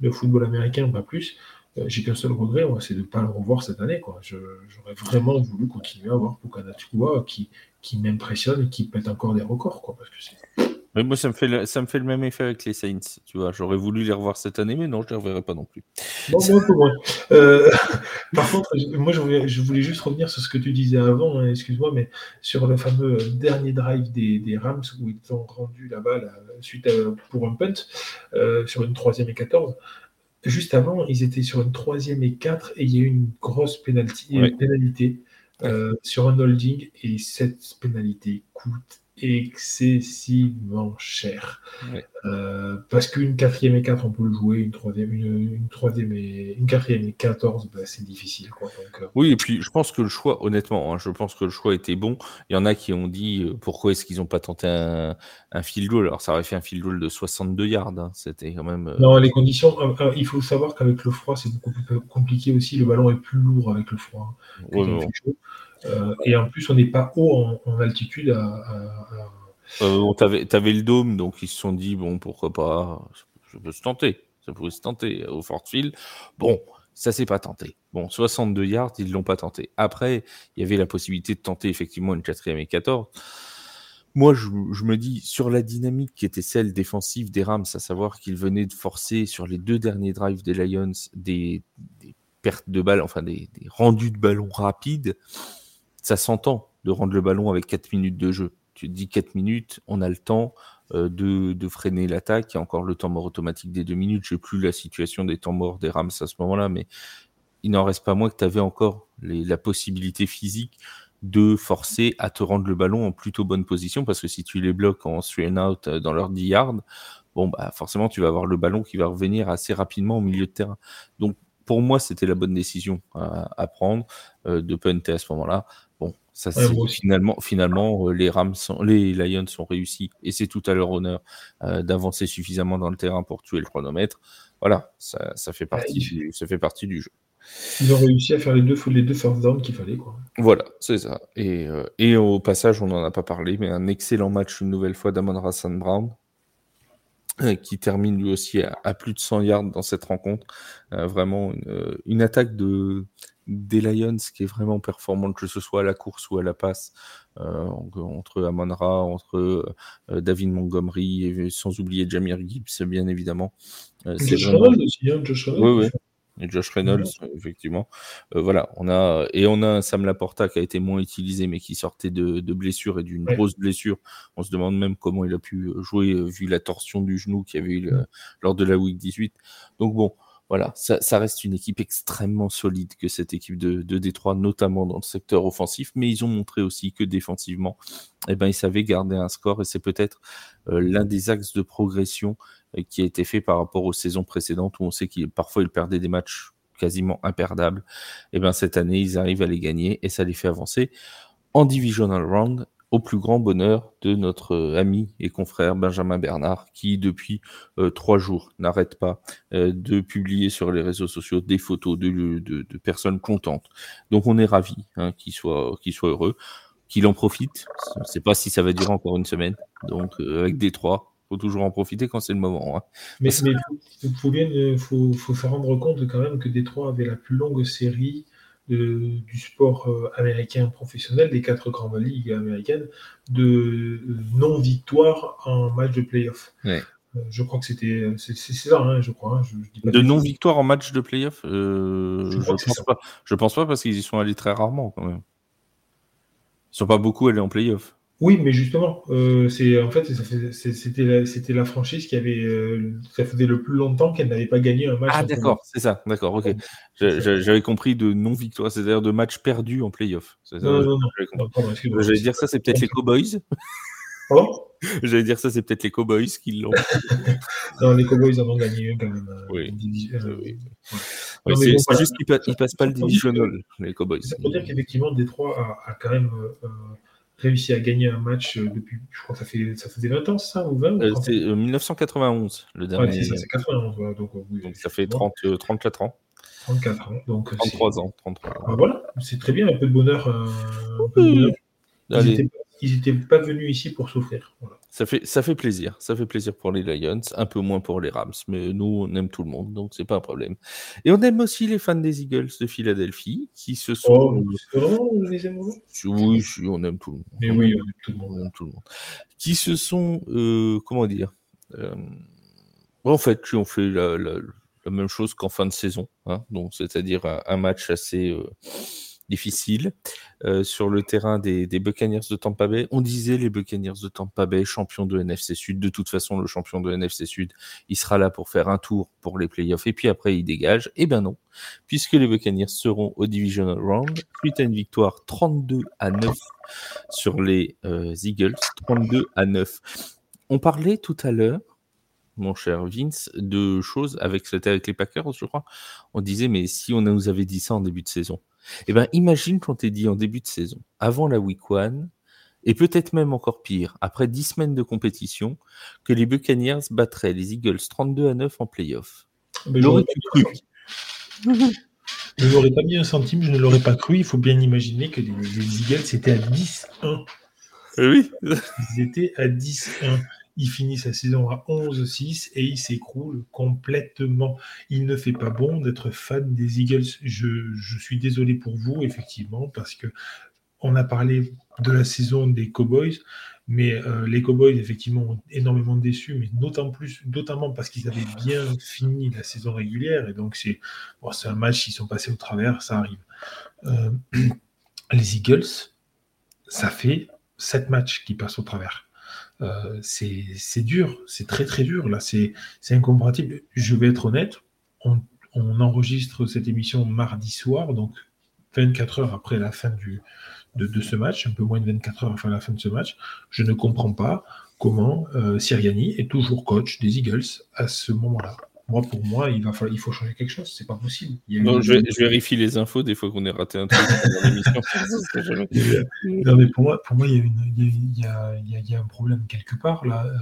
de football américain, pas plus. Euh, j'ai qu'un seul regret, c'est de ne pas le revoir cette année. J'aurais vraiment voulu continuer à voir Pukanachua qui, qui m'impressionne et qui pète encore des records. Quoi, parce que c'est mais moi, ça me, fait le, ça me fait le même effet avec les Saints. Tu vois, j'aurais voulu les revoir cette année, mais non, je ne les reverrai pas non plus. Bon, moi. Euh, <laughs> par contre, moi, je voulais, je voulais, juste revenir sur ce que tu disais avant, hein, excuse-moi, mais sur le fameux dernier drive des, des, Rams où ils ont rendu la balle suite à, pour un punt euh, sur une troisième et 14. Juste avant, ils étaient sur une troisième et 4 et il y a eu une grosse pénalité, pénalité euh, sur un holding et cette pénalité coûte excessivement cher. Euh, parce qu'une quatrième et 4, on peut le jouer, une troisième, une, troisième et une quatrième et 14, bah, c'est difficile. Quoi. Euh, oui, et puis je pense que le choix, honnêtement, hein, je pense que le choix était bon. Il y en a qui ont dit euh, pourquoi est-ce qu'ils n'ont pas tenté un, un field goal? Alors ça aurait fait un field goal de 62 yards. Hein. C'était quand même. Non, les conditions. il faut savoir qu'avec le froid, c'est beaucoup plus compliqué aussi. Le ballon est plus lourd avec le froid. Hein, et en plus, on n'est pas haut en, altitude à, tu avais, le dôme, donc ils se sont dit, bon, pourquoi pas, ça peut se tenter, ça pourrait se tenter au Fort Field. Bon, ça s'est pas tenté. Bon, 62 yards, ils l'ont pas tenté. Après, il y avait la possibilité de tenter effectivement une quatrième et 14. Moi, je, me dis, sur la dynamique qui était celle défensive des Rams, à savoir qu'ils venaient de forcer sur les deux derniers drives des Lions des, pertes de balles, enfin des, des rendus de ballon rapides, ça s'entend de rendre le ballon avec 4 minutes de jeu tu te dis 4 minutes, on a le temps euh, de, freiner l'attaque. Il y a encore le temps mort automatique des 2 minutes. Je n'ai plus la situation des temps morts des Rams à ce moment-là, mais il n'en reste pas moins que tu avais encore la possibilité physique de forcer à te rendre le ballon en plutôt bonne position parce que si tu les bloques en three and out euh, dans leur 10 yards, bon, bah, forcément, tu vas avoir le ballon qui va revenir assez rapidement au milieu de terrain. Donc, pour moi, c'était la bonne décision à, prendre euh, de punter à ce moment-là. Bon, ça finalement, finalement euh, les Rams, sont, les Lions sont réussis et c'est tout à leur honneur euh, d'avancer suffisamment dans le terrain pour tuer le chronomètre. Voilà, ça, ça fait partie, du, ça fait partie du jeu. Ils ont réussi à faire les deux, les deux first down qu'il fallait. Quoi. Voilà, c'est ça. Et, et, au passage, on n'en a pas parlé, mais un excellent match une nouvelle fois d'Amon Rassan Brown, qui termine lui aussi à, plus de 100 yards dans cette rencontre. vraiment une, une, attaque de, des Lions qui est vraiment performante, que ce soit à la course ou à la passe, euh, entre Amonra, entre euh, David Montgomery, et sans oublier Jamir Gibbs, bien évidemment. Euh, Josh Reynolds aussi, hein, Josh. Oui, oui. Et Josh Reynolds, effectivement. voilà, on a et on a Sam Laporta qui a été moins utilisé, mais qui sortait de, de blessure et d'une grosse blessure. On se demande même comment il a pu jouer vu la torsion du genou qu'il y avait eu lors de la week 18. Donc bon, voilà, ça, reste une équipe extrêmement solide que cette équipe de, de Détroit, notamment dans le secteur offensif, mais ils ont montré aussi que défensivement, eh ben, ils savaient garder un score et c'est peut-être euh, l'un des axes de progression euh, qui a été fait par rapport aux saisons précédentes où on sait qu'ils parfois ils perdaient des matchs quasiment imperdables. Et eh ben cette année, ils arrivent à les gagner et ça les fait avancer en divisional round au plus grand bonheur de notre euh, ami et confrère Benjamin Bernard, qui depuis euh, trois jours n'arrête pas euh, de publier sur les réseaux sociaux des photos de, de, personnes contentes. Donc on est ravi hein, qu'il soit, qu'il soit heureux, qu'il en profite. Je ne sais pas si ça va durer encore une semaine. Donc avec des trois, faut toujours en profiter quand c'est le moment. Hein. Mais il faut, bien, faut, faut se rendre compte quand même que Détroit avait la plus longue série du sport euh, américain professionnel, des quatre grandes ligues américaines, de euh, non-victoire en match de playoff. Euh, je crois que c'était c'est ça, hein, je crois. Hein, de non-victoire en match de playoff, je, je pense pas. Je pense pas parce qu'ils y sont allés très rarement quand même. Ils sont pas beaucoup allés en playoff. Oui, mais justement, euh, c'est en fait, c'était la, c'était la franchise qui avait, euh, ça faisait le plus longtemps qu'elle n'avait pas gagné un match. Ah d'accord, c'est ça, d'accord, ok. J'avais compris de non victoire, c'est-à-dire de match perdu en playoff. Non, non, non. J'allais dire ça, c'est peut-être les Cowboys. Oh <laughs> J'allais dire ça, c'est peut-être les Cowboys qui l'ont. <laughs> non, les Cowboys en ont gagné quand même. Euh, oui. oui. c'est juste qu'ils ne passent pas le divisional, les Cowboys. Ça veut dire qu'effectivement, Détroit a, a, quand même réussi à gagner un match euh, depuis, je crois que ça, fait, ça faisait 20 ans, ça, ou 20 euh, C'est 1991, euh, le dernier. Ouais, ça, c'est 91, voilà, donc, donc, ça fait 30, 34 ans. 34 ans. Donc, 33 ans. 33 ans. Ben voilà, c'est très bien, un peu de bonheur. Euh, un peu de bonheur. Ils n'étaient pas venus ici pour souffrir. Voilà. Ça fait, ça fait plaisir. Ça fait plaisir pour les Lions, un peu moins pour les Rams, mais nous, on aime tout le monde, donc c'est pas un problème. Et on aime aussi les fans des Eagles de Philadelphie, qui se sont. Oh, on les aime Oui, on aime tout le monde. Mais oui, on aime tout le monde. On aime tout le monde. Qui se sont, euh, comment dire, euh, en fait, qui ont fait la, la, la même chose qu'en fin de saison, hein, donc c'est-à-dire un, un, match assez. Euh, difficile euh, sur le terrain des, Buccaneers de Tampa Bay. On disait les Buccaneers de Tampa Bay, champion de NFC Sud. De toute façon, le champion de NFC Sud, il sera là pour faire un tour pour les playoffs et puis après il dégage. Eh ben non, puisque les Buccaneers seront au Divisional Round suite à une victoire 32 à 9 sur les euh, Eagles, 32 à 9. On parlait tout à l'heure mon cher Vince, de choses avec les Packers, je crois. On disait, mais si on nous avait dit ça en début de saison, eh ben, imagine qu'on t'ait dit en début de saison, avant la week one, et peut-être même encore pire, après 10 semaines de compétition, que les Buccaneers battraient les Eagles 32 à 9 en playoff. L'aurais-tu cru Je n'aurais pas mis un centime, je ne l'aurais pas cru. Il faut bien imaginer que les, Eagles étaient à 10-1. Eh oui. Ils étaient à 10-1. Ils finissent la saison à 11-6 et ils s'écroulent complètement. Il ne fait pas bon d'être fan des Eagles. Je, suis désolé pour vous, effectivement, parce que on a parlé de la saison des Cowboys. Mais euh, les Cowboys, effectivement, ont énormément déçu, mais notamment, plus, notamment parce qu'ils avaient bien fini la saison régulière. Et donc, c'est un match, ils sont passés au travers, ça arrive. Euh, <clears throat> les Eagles, ça fait sept matchs qui passent au travers. Euh, c'est dur, c'est très très dur. Là, c'est incompatible. Je vais être honnête, on, enregistre cette émission mardi soir, donc 24 heures après la fin de, ce match, un peu moins de 24 heures avant la fin de ce match, je ne comprends pas comment euh, Siriani est toujours coach des Eagles à ce moment-là. Moi, pour moi, il, va falloir, il faut changer quelque chose. C'est pas possible. je, vérifie les infos des fois qu'on est raté un truc dans l'émission. <laughs> non, mais pour moi, pour moi, il y, a il y a un problème quelque part là. Euh,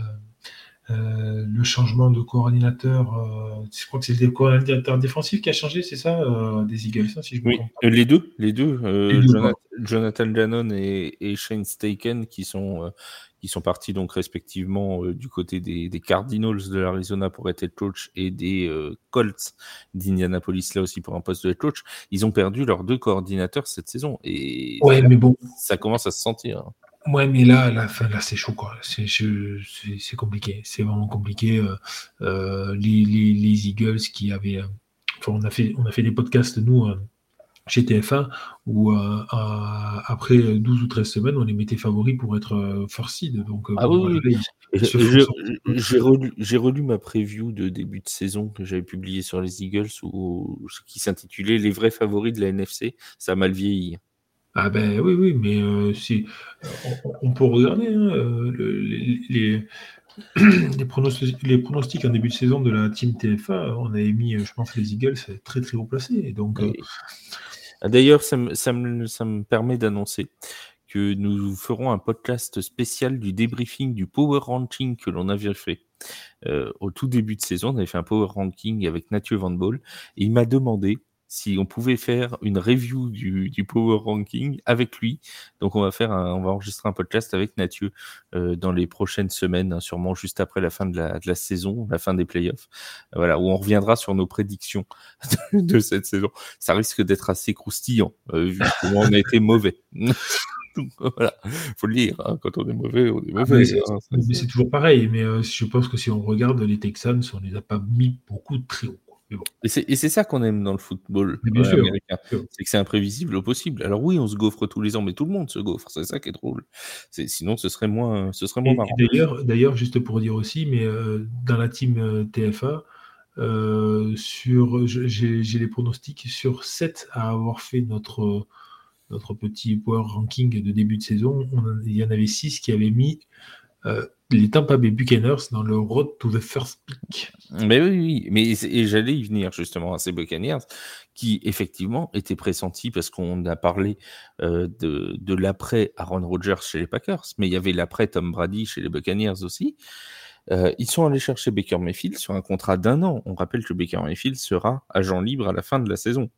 euh, le changement de coordinateur, euh, je crois que c'est le coordinateur défensif qui a changé, c'est ça, euh, des Eagles, hein, si je oui, les deux, les deux, Jonathan, Gannon et, Shane Staken qui sont qui sont partis donc respectivement du côté des, Cardinals de l'Arizona pour être head coach et des Colts d'Indianapolis là aussi pour un poste de head coach. Ils ont perdu leurs deux coordinateurs cette saison et ouais, mais bon, ça commence à se sentir. Hein. Ouais, mais là, là, là c'est chaud, quoi. C'est compliqué. C'est vraiment compliqué. Euh, euh, les, les, Eagles qui avaient. Euh, enfin, on a, fait, on a fait des podcasts, nous, chez TF1, où après 12 ou 13 semaines, on les mettait favoris pour être first seed. Donc, ah oui, oui. J'ai relu, relu, ma preview de début de saison que j'avais publiée sur les Eagles, où, qui s'intitulait Les vrais favoris de la NFC. Ça a mal vieilli. Ah ben oui, oui, mais euh, si, on, peut regarder hein, euh, les, les, pronostics, en début de saison de la team TFA. On avait mis, je pense, les Eagles très très haut placés. Donc, euh, D'ailleurs, ça me, permet d'annoncer que nous ferons un podcast spécial du débriefing du power ranking que l'on avait fait. au tout début de saison, on avait fait un power ranking avec Mathieu Van Ball et il m'a demandé si on pouvait faire une review du, du, Power Ranking avec lui. Donc on va faire on va enregistrer un podcast avec Mathieu euh, dans les prochaines semaines, hein, sûrement juste après la fin de la, de la, saison, la fin des playoffs. Voilà, où on reviendra sur nos prédictions <laughs> de, cette saison. Ça risque d'être assez croustillant, euh, vu comment on a été mauvais. <laughs> Donc, voilà, faut le dire. Hein, quand on est mauvais, on est ah, mauvais. Hein, mais c'est toujours pareil. Mais euh, je pense que si on regarde les Texans, on les a pas mis beaucoup de très haut. Et c'est ça qu'on aime dans le football euh, américain. C'est que c'est imprévisible au possible. Alors oui, on se gaufre tous les ans, mais tout le monde se gaufre. C'est ça qui est drôle. Sinon, ce serait moins, ce serait moins marrant. D'ailleurs, juste pour dire aussi, mais euh, dans la team euh, TFA, sur, j'ai les pronostics sur 7 à avoir fait notre, notre petit power ranking de début de saison. il y en avait 6 qui avaient mis les Tampa Bay Buccaneers dans le road to the first pick. Mais oui, oui, mais et j'allais y venir justement à ces Buccaneers qui effectivement étaient pressentis parce qu'on a parlé euh, de, de l'après Aaron Rodgers chez les Packers, mais il y avait l'après Tom Brady chez les Buccaneers aussi. Euh, ils sont allés chercher Baker Mayfield sur un contrat d'un an. On rappelle que Baker Mayfield sera agent libre à la fin de la saison.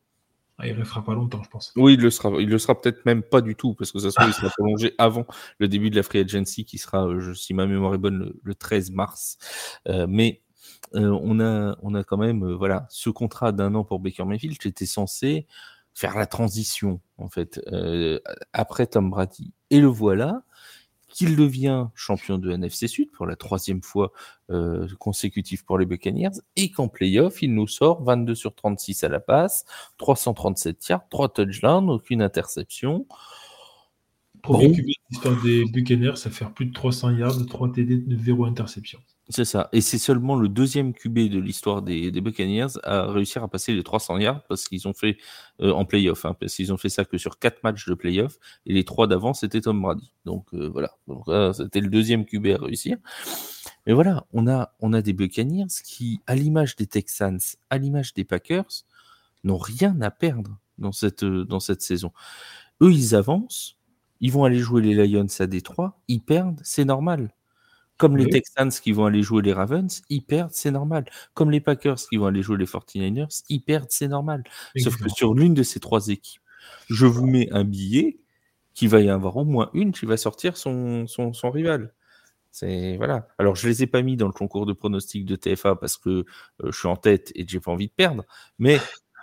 Ah, il ne le fera pas longtemps, je pense. Oui, il le sera. Il le sera peut-être même pas du tout, parce que ça se trouve, il sera prolongé <laughs> avant le début de la free agency, qui sera, euh, si ma mémoire est bonne, le, 13 mars. Euh, mais euh, on, a, on a quand même, voilà, ce contrat d'un an pour Baker Mayfield qui était censé faire la transition, en fait, après Tom Brady. Et le voilà qu'il devient champion de NFC Sud pour la troisième fois euh, consécutive pour les Buccaneers, et qu'en playoff, il nous sort 22 sur 36 à la passe, 337 yards, 3 touchdowns, aucune interception. Pour récupérer l'histoire des Buccaneers, ça fait plus de 300 yards, 3 TD, de 0 interception. C'est ça. Et c'est seulement le deuxième QB de l'histoire des, Buccaneers à réussir à passer les 300 yards parce qu'ils ont fait euh, en playoff, hein, parce qu'ils ont fait ça que sur quatre matchs de playoff et les trois d'avant c'était Tom Brady. Donc euh, voilà. Donc c'était le deuxième QB à réussir. Mais voilà, on a on a des Buccaneers qui, à l'image des Texans, à l'image des Packers, n'ont rien à perdre dans cette dans cette saison. Eux, ils avancent, ils vont aller jouer les Lions à Détroit, ils perdent, c'est normal Comme les Texans qui vont aller jouer les Ravens, ils perdent, c'est normal. Comme les Packers qui vont aller jouer les 49ers, ils perdent, c'est normal. Sauf que sur l'une de ces trois équipes, je vous mets un billet qui va y avoir au moins une qui va sortir son, son, rival. C'est voilà. Alors je les ai pas mis dans le concours de pronostic de TFA parce que euh, je suis en tête et que j'ai pas envie de perdre, mais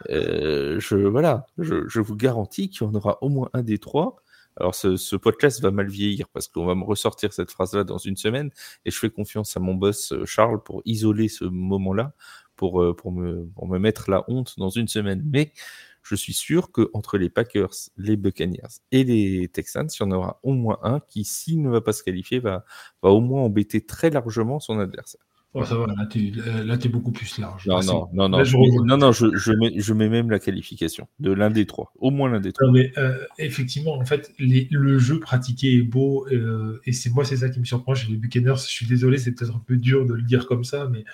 euh, je voilà, je, vous garantis qu'il y en aura au moins un des trois. Alors ce, podcast va mal vieillir parce qu'on va me ressortir cette phrase-là dans une semaine et je fais confiance à mon boss euh, Charles pour isoler ce moment-là, pour, pour, me, pour me mettre la honte dans une semaine. Mais je suis sûr qu'entre les Packers, les Buccaneers et les Texans, il y en aura au moins un qui, s'il ne va pas se qualifier, va, va au moins embêter très largement son adversaire. Oh, ça va, là, tu es, beaucoup plus large. Non, non, non, non, je, non, non, je, mets, je mets même la qualification de l'un des trois, au moins l'un des trois. mais euh, effectivement, en fait, le jeu pratiqué est beau, euh, et c'est moi, c'est ça qui me surprend chez les Buccaneers. Je suis désolé, c'est peut-être un peu dur de le dire comme ça, mais.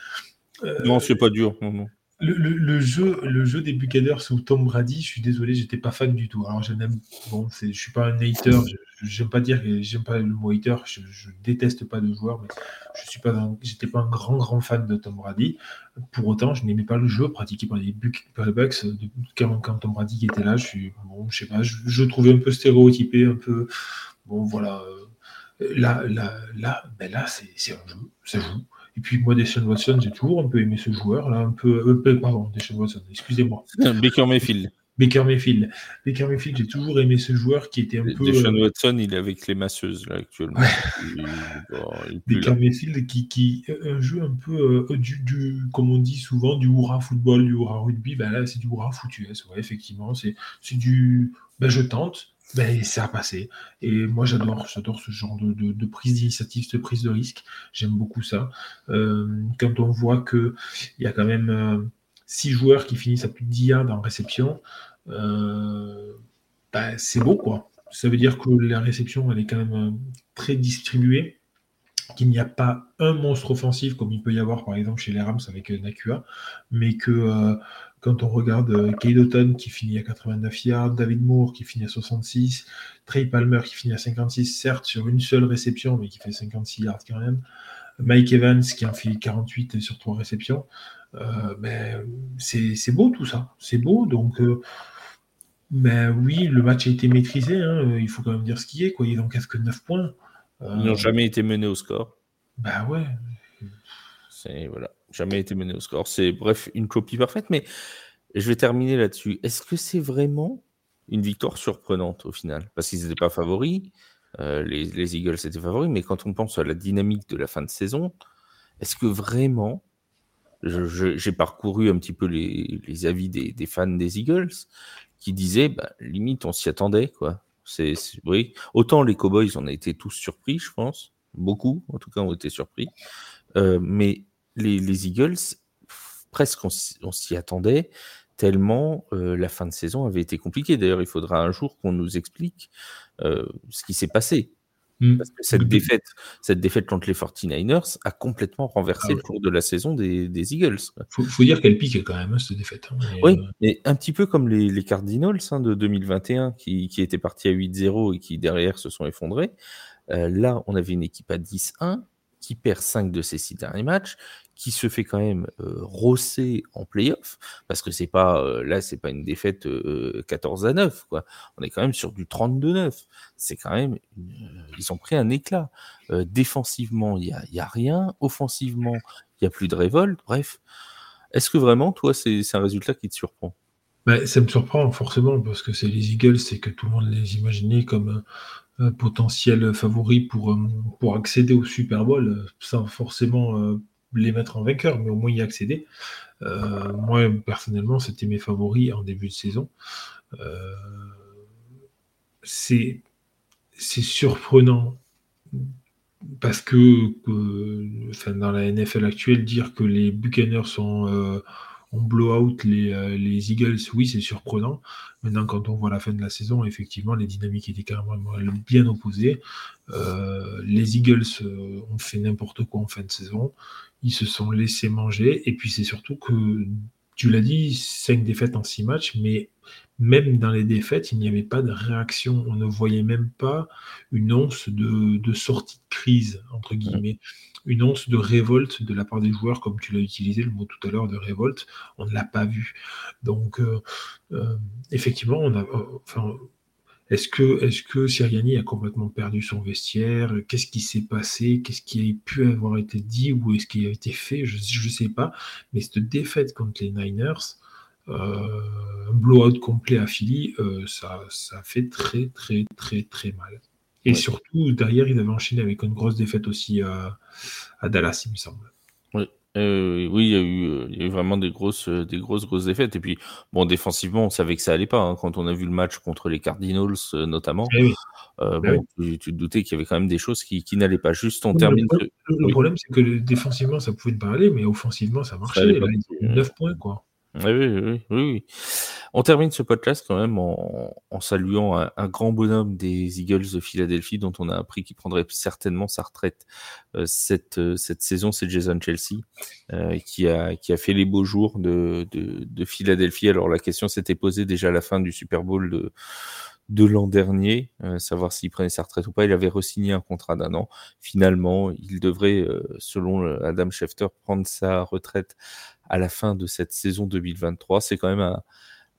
Euh, non, c'est pas dur, non, non. Le, jeu, le jeu des Buccaneers sous Tom Brady, je suis désolé, j'étais pas fan du tout. Alors, je n'aime, bon, je suis pas un hater, j'aime pas dire j'aime pas le mot hater, je, déteste pas de joueurs, mais je suis pas, j'étais pas un grand grand fan de Tom Brady. Pour autant, je n'aimais pas le jeu pratiqué par les, Bucks, quand, quand, Tom Brady était là. Je suis, bon, je sais pas, je, trouvais un peu stéréotypé, un peu, bon, voilà. Là, là, là, ben là, c'est un jeu, ça joue. Et puis moi, Deshaun Watson, j'ai toujours un peu aimé ce joueur, là, un peu, euh, pardon, Deshaun Watson, excusez-moi. Baker Mayfield. <laughs> Baker Mayfield. Baker Mayfield, j'ai toujours aimé ce joueur qui était un peu. Deshaun euh, Watson, il est avec les masseuses, là, actuellement. Baker Mayfield, qui, qui un jeu un peu euh, du, du, comme on dit souvent, du hurrah football, du hurrah rugby. Ben là, c'est du hurrah foutu. Ouais, effectivement, c'est du. Ben, je tente, ben, ça a passé. Et moi, j'adore, j'adore ce genre de, prise d'initiative, de prise de risque. J'aime beaucoup ça. Euh, quand on voit qu'il y a quand même euh, six joueurs qui finissent à plus de 10 yards en réception, euh, ben, c'est beau, quoi. Ça veut dire que la réception, elle est quand même très distribuée qu'il n'y a pas un monstre offensif comme il peut y avoir par exemple chez les Rams avec Nakua, mais que quand on regarde euh, Kay qui finit à 89 yards, David Moore qui finit à 66, Trey Palmer qui finit à 56, certes sur une seule réception, mais qui fait 56 yards quand même, Mike Evans qui en fait 48 sur trois réceptions, euh, ben, c'est beau tout ça, c'est beau. Donc, euh, ben, oui, le match a été maîtrisé, hein, il faut quand même dire ce qui est, quoi. ils n'ont qu'à que 9 points. Ils n'ont jamais été menés au score. Ben ouais. C'est voilà jamais été mené au score. C'est bref une copie parfaite, mais je vais terminer là-dessus. Est-ce que c'est vraiment une victoire surprenante au final? Parce qu'ils n'étaient pas favoris, euh, les, Eagles étaient favoris, mais quand on pense à la dynamique de la fin de saison, est-ce que vraiment, j'ai parcouru un petit peu les, avis des, fans des Eagles qui disaient, bah, limite, on s'y attendait, quoi. C'est, oui. Autant les Cowboys, on a été tous surpris, je pense. Beaucoup, en tout cas, ont été surpris. Euh, mais les, Eagles, presque on, s'y attendait, tellement euh, la fin de saison avait été compliquée. D'ailleurs, il faudra un jour qu'on nous explique euh, ce qui s'est passé. Mmh. Parce que cette défaite, cette défaite contre les 49ers a complètement renversé ah le cours de la saison des, Eagles. Il faut, dire qu'elle pique quand même, hein, cette défaite. Hein, oui, euh, mais un petit peu comme les, Cardinals hein, de 2021 qui, qui étaient partis à 8-0 et qui derrière se sont effondrés. là, on avait une équipe à 10-1 qui perd 5 de ses 6 derniers matchs, qui se fait quand même euh, rosser en playoff, parce que c'est pas euh, là, c'est pas une défaite 14 euh, à 9, quoi. On est quand même sur du 32-9. C'est quand même, ils ont pris un éclat. défensivement, il y a, y a, rien. Offensivement, il y a plus de révolte. Bref, est-ce que vraiment, toi, c'est un résultat qui te surprend? Bah, ça me surprend forcément parce que c'est les Eagles, c'est que tout le monde les imaginait comme un potentiel favori pour, pour accéder au Super Bowl sans forcément les mettre en vainqueur, mais au moins y accéder. Euh, moi, personnellement, c'était mes favoris en début de saison. Euh, c'est surprenant parce que, dans la NFL actuelle, dire que les Buccaneers sont euh, en blowout les, les Eagles, oui, c'est surprenant. Maintenant, quand on voit la fin de la saison, effectivement, les dynamiques étaient carrément bien opposées. les Eagles ont fait n'importe quoi en fin de saison ils se sont laissés manger. Et puis c'est surtout que, tu l'as dit, cinq défaites en six matchs, mais même dans les défaites, il n'y avait pas de réaction. On ne voyait même pas une once de, sortie de crise, entre guillemets, une once de révolte de la part des joueurs, comme tu l'as utilisé le mot tout à l'heure de révolte. On ne l'a pas vu. Donc, euh, euh, effectivement, on a. Enfin, est-ce que, est que Siriani a complètement perdu son vestiaire? Qu'est-ce qui s'est passé? Qu'est-ce qui a pu avoir été dit ou est-ce qu'il a été fait? Je ne sais pas. Mais cette défaite contre les Niners, euh, un blowout complet à Philly, euh, ça, ça fait très, très, très, très mal. Et surtout, derrière, il avait enchaîné avec une grosse défaite aussi à, Dallas, il me semble. Oui, euh, oui il, y a eu, il y a eu vraiment des grosses, des grosses, grosses défaites. Et puis, bon, défensivement, on savait que ça allait pas. Hein, quand on a vu le match contre les Cardinals, notamment, eh eh bon, tu, te doutais qu'il y avait quand même des choses qui, qui n'allaient pas. Juste, on termine. Le, problème, c'est que défensivement, ça pouvait pas aller, mais offensivement, ça marchait. Là, 9 points, quoi. Oui, oui, oui, On termine ce podcast quand même en, saluant un, grand bonhomme des Eagles de Philadelphie dont on a appris qu'il prendrait certainement sa retraite euh, cette, euh, cette saison, c'est Jason Chelsea euh, qui, a, qui a fait les beaux jours de, de, Philadelphie. Alors la question s'était posée déjà à la fin du Super Bowl de, de l'an dernier, savoir s'il prenait sa retraite ou pas. Il avait re-signé un contrat d'un an. Finalement, il devrait, selon Adam Schefter, prendre sa retraite à la fin de cette saison 2023. C'est quand même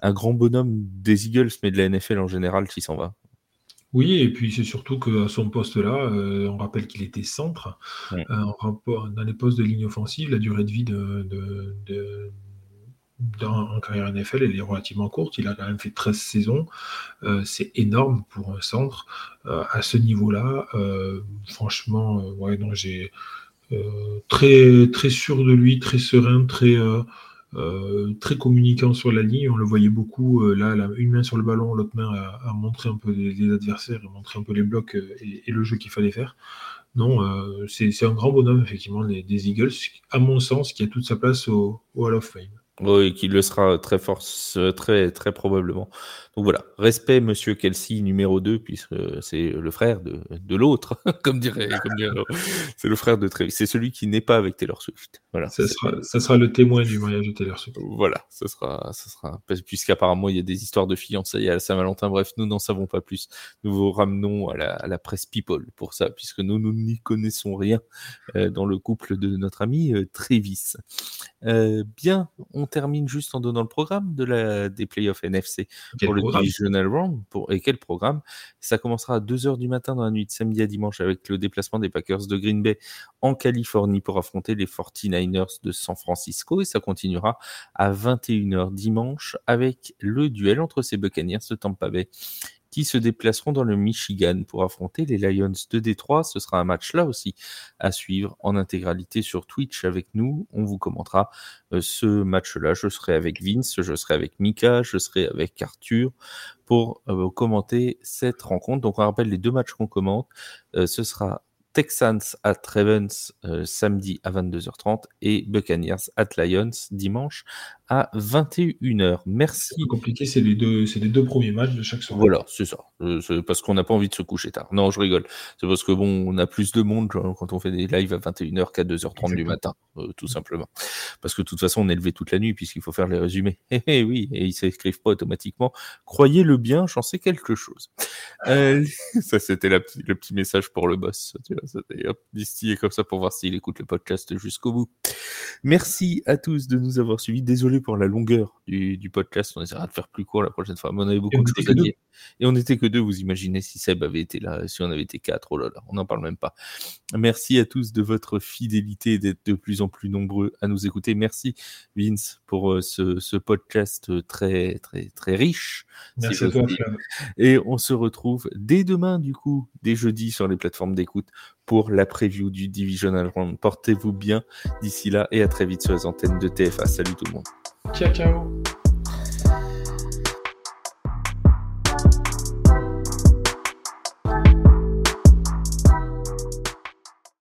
un, grand bonhomme des Eagles, mais de la NFL en général qui s'en va. Oui, et puis c'est surtout qu'à son poste-là, euh, on rappelle qu'il était centre. Euh, dans les postes de ligne offensive, la durée de vie de, en carrière NFL, elle est relativement courte. Il a quand même fait 13 saisons. Euh, c'est énorme pour un centre. à ce niveau-là, franchement, ouais, j'ai euh, très, très sûr de lui, très serein, très, euh, euh, très communicant sur la ligne. On le voyait beaucoup, là, une main sur le ballon, l'autre main à, montrer un peu les, adversaires, à montrer un peu les blocs et, le jeu qu'il fallait faire. Non, c'est un grand bonhomme, effectivement, des, Eagles, à mon sens, qui a toute sa place au, au Hall of Fame. Oui, qui le sera très fort, très, très probablement. Donc voilà, respect Monsieur Kelsey numéro 2, puisque c'est le frère de, de l'autre, <laughs> comme dirait, comme dirait c'est le frère de Travis. C'est celui qui n'est pas avec Taylor Swift. Voilà. Ça sera, ça sera le témoin du mariage de Taylor Swift. Voilà, ça sera, ça sera, puisqu'apparemment il y a des histoires de fiançailles à Saint-Valentin. Bref, nous n'en savons pas plus. Nous vous ramenons à la, à la presse People pour ça, puisque nous, nous n'y connaissons rien euh, dans le couple de notre ami euh, Travis. Euh, bien, on termine juste en donnant le programme de la, des playoffs NFC pour le Round. Pour, et quel programme? Ça commencera à 2h du matin dans la nuit de samedi à dimanche avec le déplacement des Packers de Green Bay en Californie pour affronter les 49ers de San Francisco. Et ça continuera à 21h dimanche avec le duel entre ces Buccaneers de Tampa Bay qui se déplaceront dans le Michigan pour affronter les Lions de Détroit. Ce sera un match là aussi à suivre en intégralité sur Twitch avec nous. On vous commentera euh, ce match-là. Je serai avec Vince, je serai avec Mika, je serai avec Arthur pour euh, commenter cette rencontre. Donc on rappelle les deux matchs qu'on commente. Euh, ce sera Texans at Ravens samedi à 22h30 et Buccaneers at Lions dimanche à 21h. Merci. C'est compliqué, c'est les, deux, les deux premiers matchs de chaque soirée. Voilà, c'est ça. Euh, c'est parce qu'on n'a pas envie de se coucher tard. Non, je rigole. C'est parce que bon, on a plus de monde quand on fait des lives à 21h qu'à 2h30 du matin, euh, tout simplement. Parce que de toute façon, on est levé toute la nuit puisqu'il faut faire les résumés. <laughs> Eh, eh oui, et ils s'écrivent pas automatiquement. Croyez-le bien, j'en sais quelque chose. Euh, <laughs> ça, c'était le petit message pour le boss. Tu vois, c'était hop, distillé comme ça pour voir s'il écoute le podcast jusqu'au bout. Merci à tous de nous avoir suivis. Désolé pour la longueur du, podcast. On essaiera de faire plus court la prochaine fois. Mais on avait beaucoup de choses à dire. Et on n'était que deux. Vous imaginez si Seb avait été là, si on avait été quatre. Oh là là, on n'en parle même pas. Merci à tous de votre fidélité et d'être de plus en plus nombreux à nous écouter. Merci Vince pour euh, ce, podcast très très très riche. Merci à toi. Et on se retrouve dès demain du coup, dès jeudi sur les plateformes d'écoute pour la preview du Divisional Round. Portez-vous bien d'ici là et à très vite sur les antennes de TFA. Salut tout le monde. Ciao, ciao.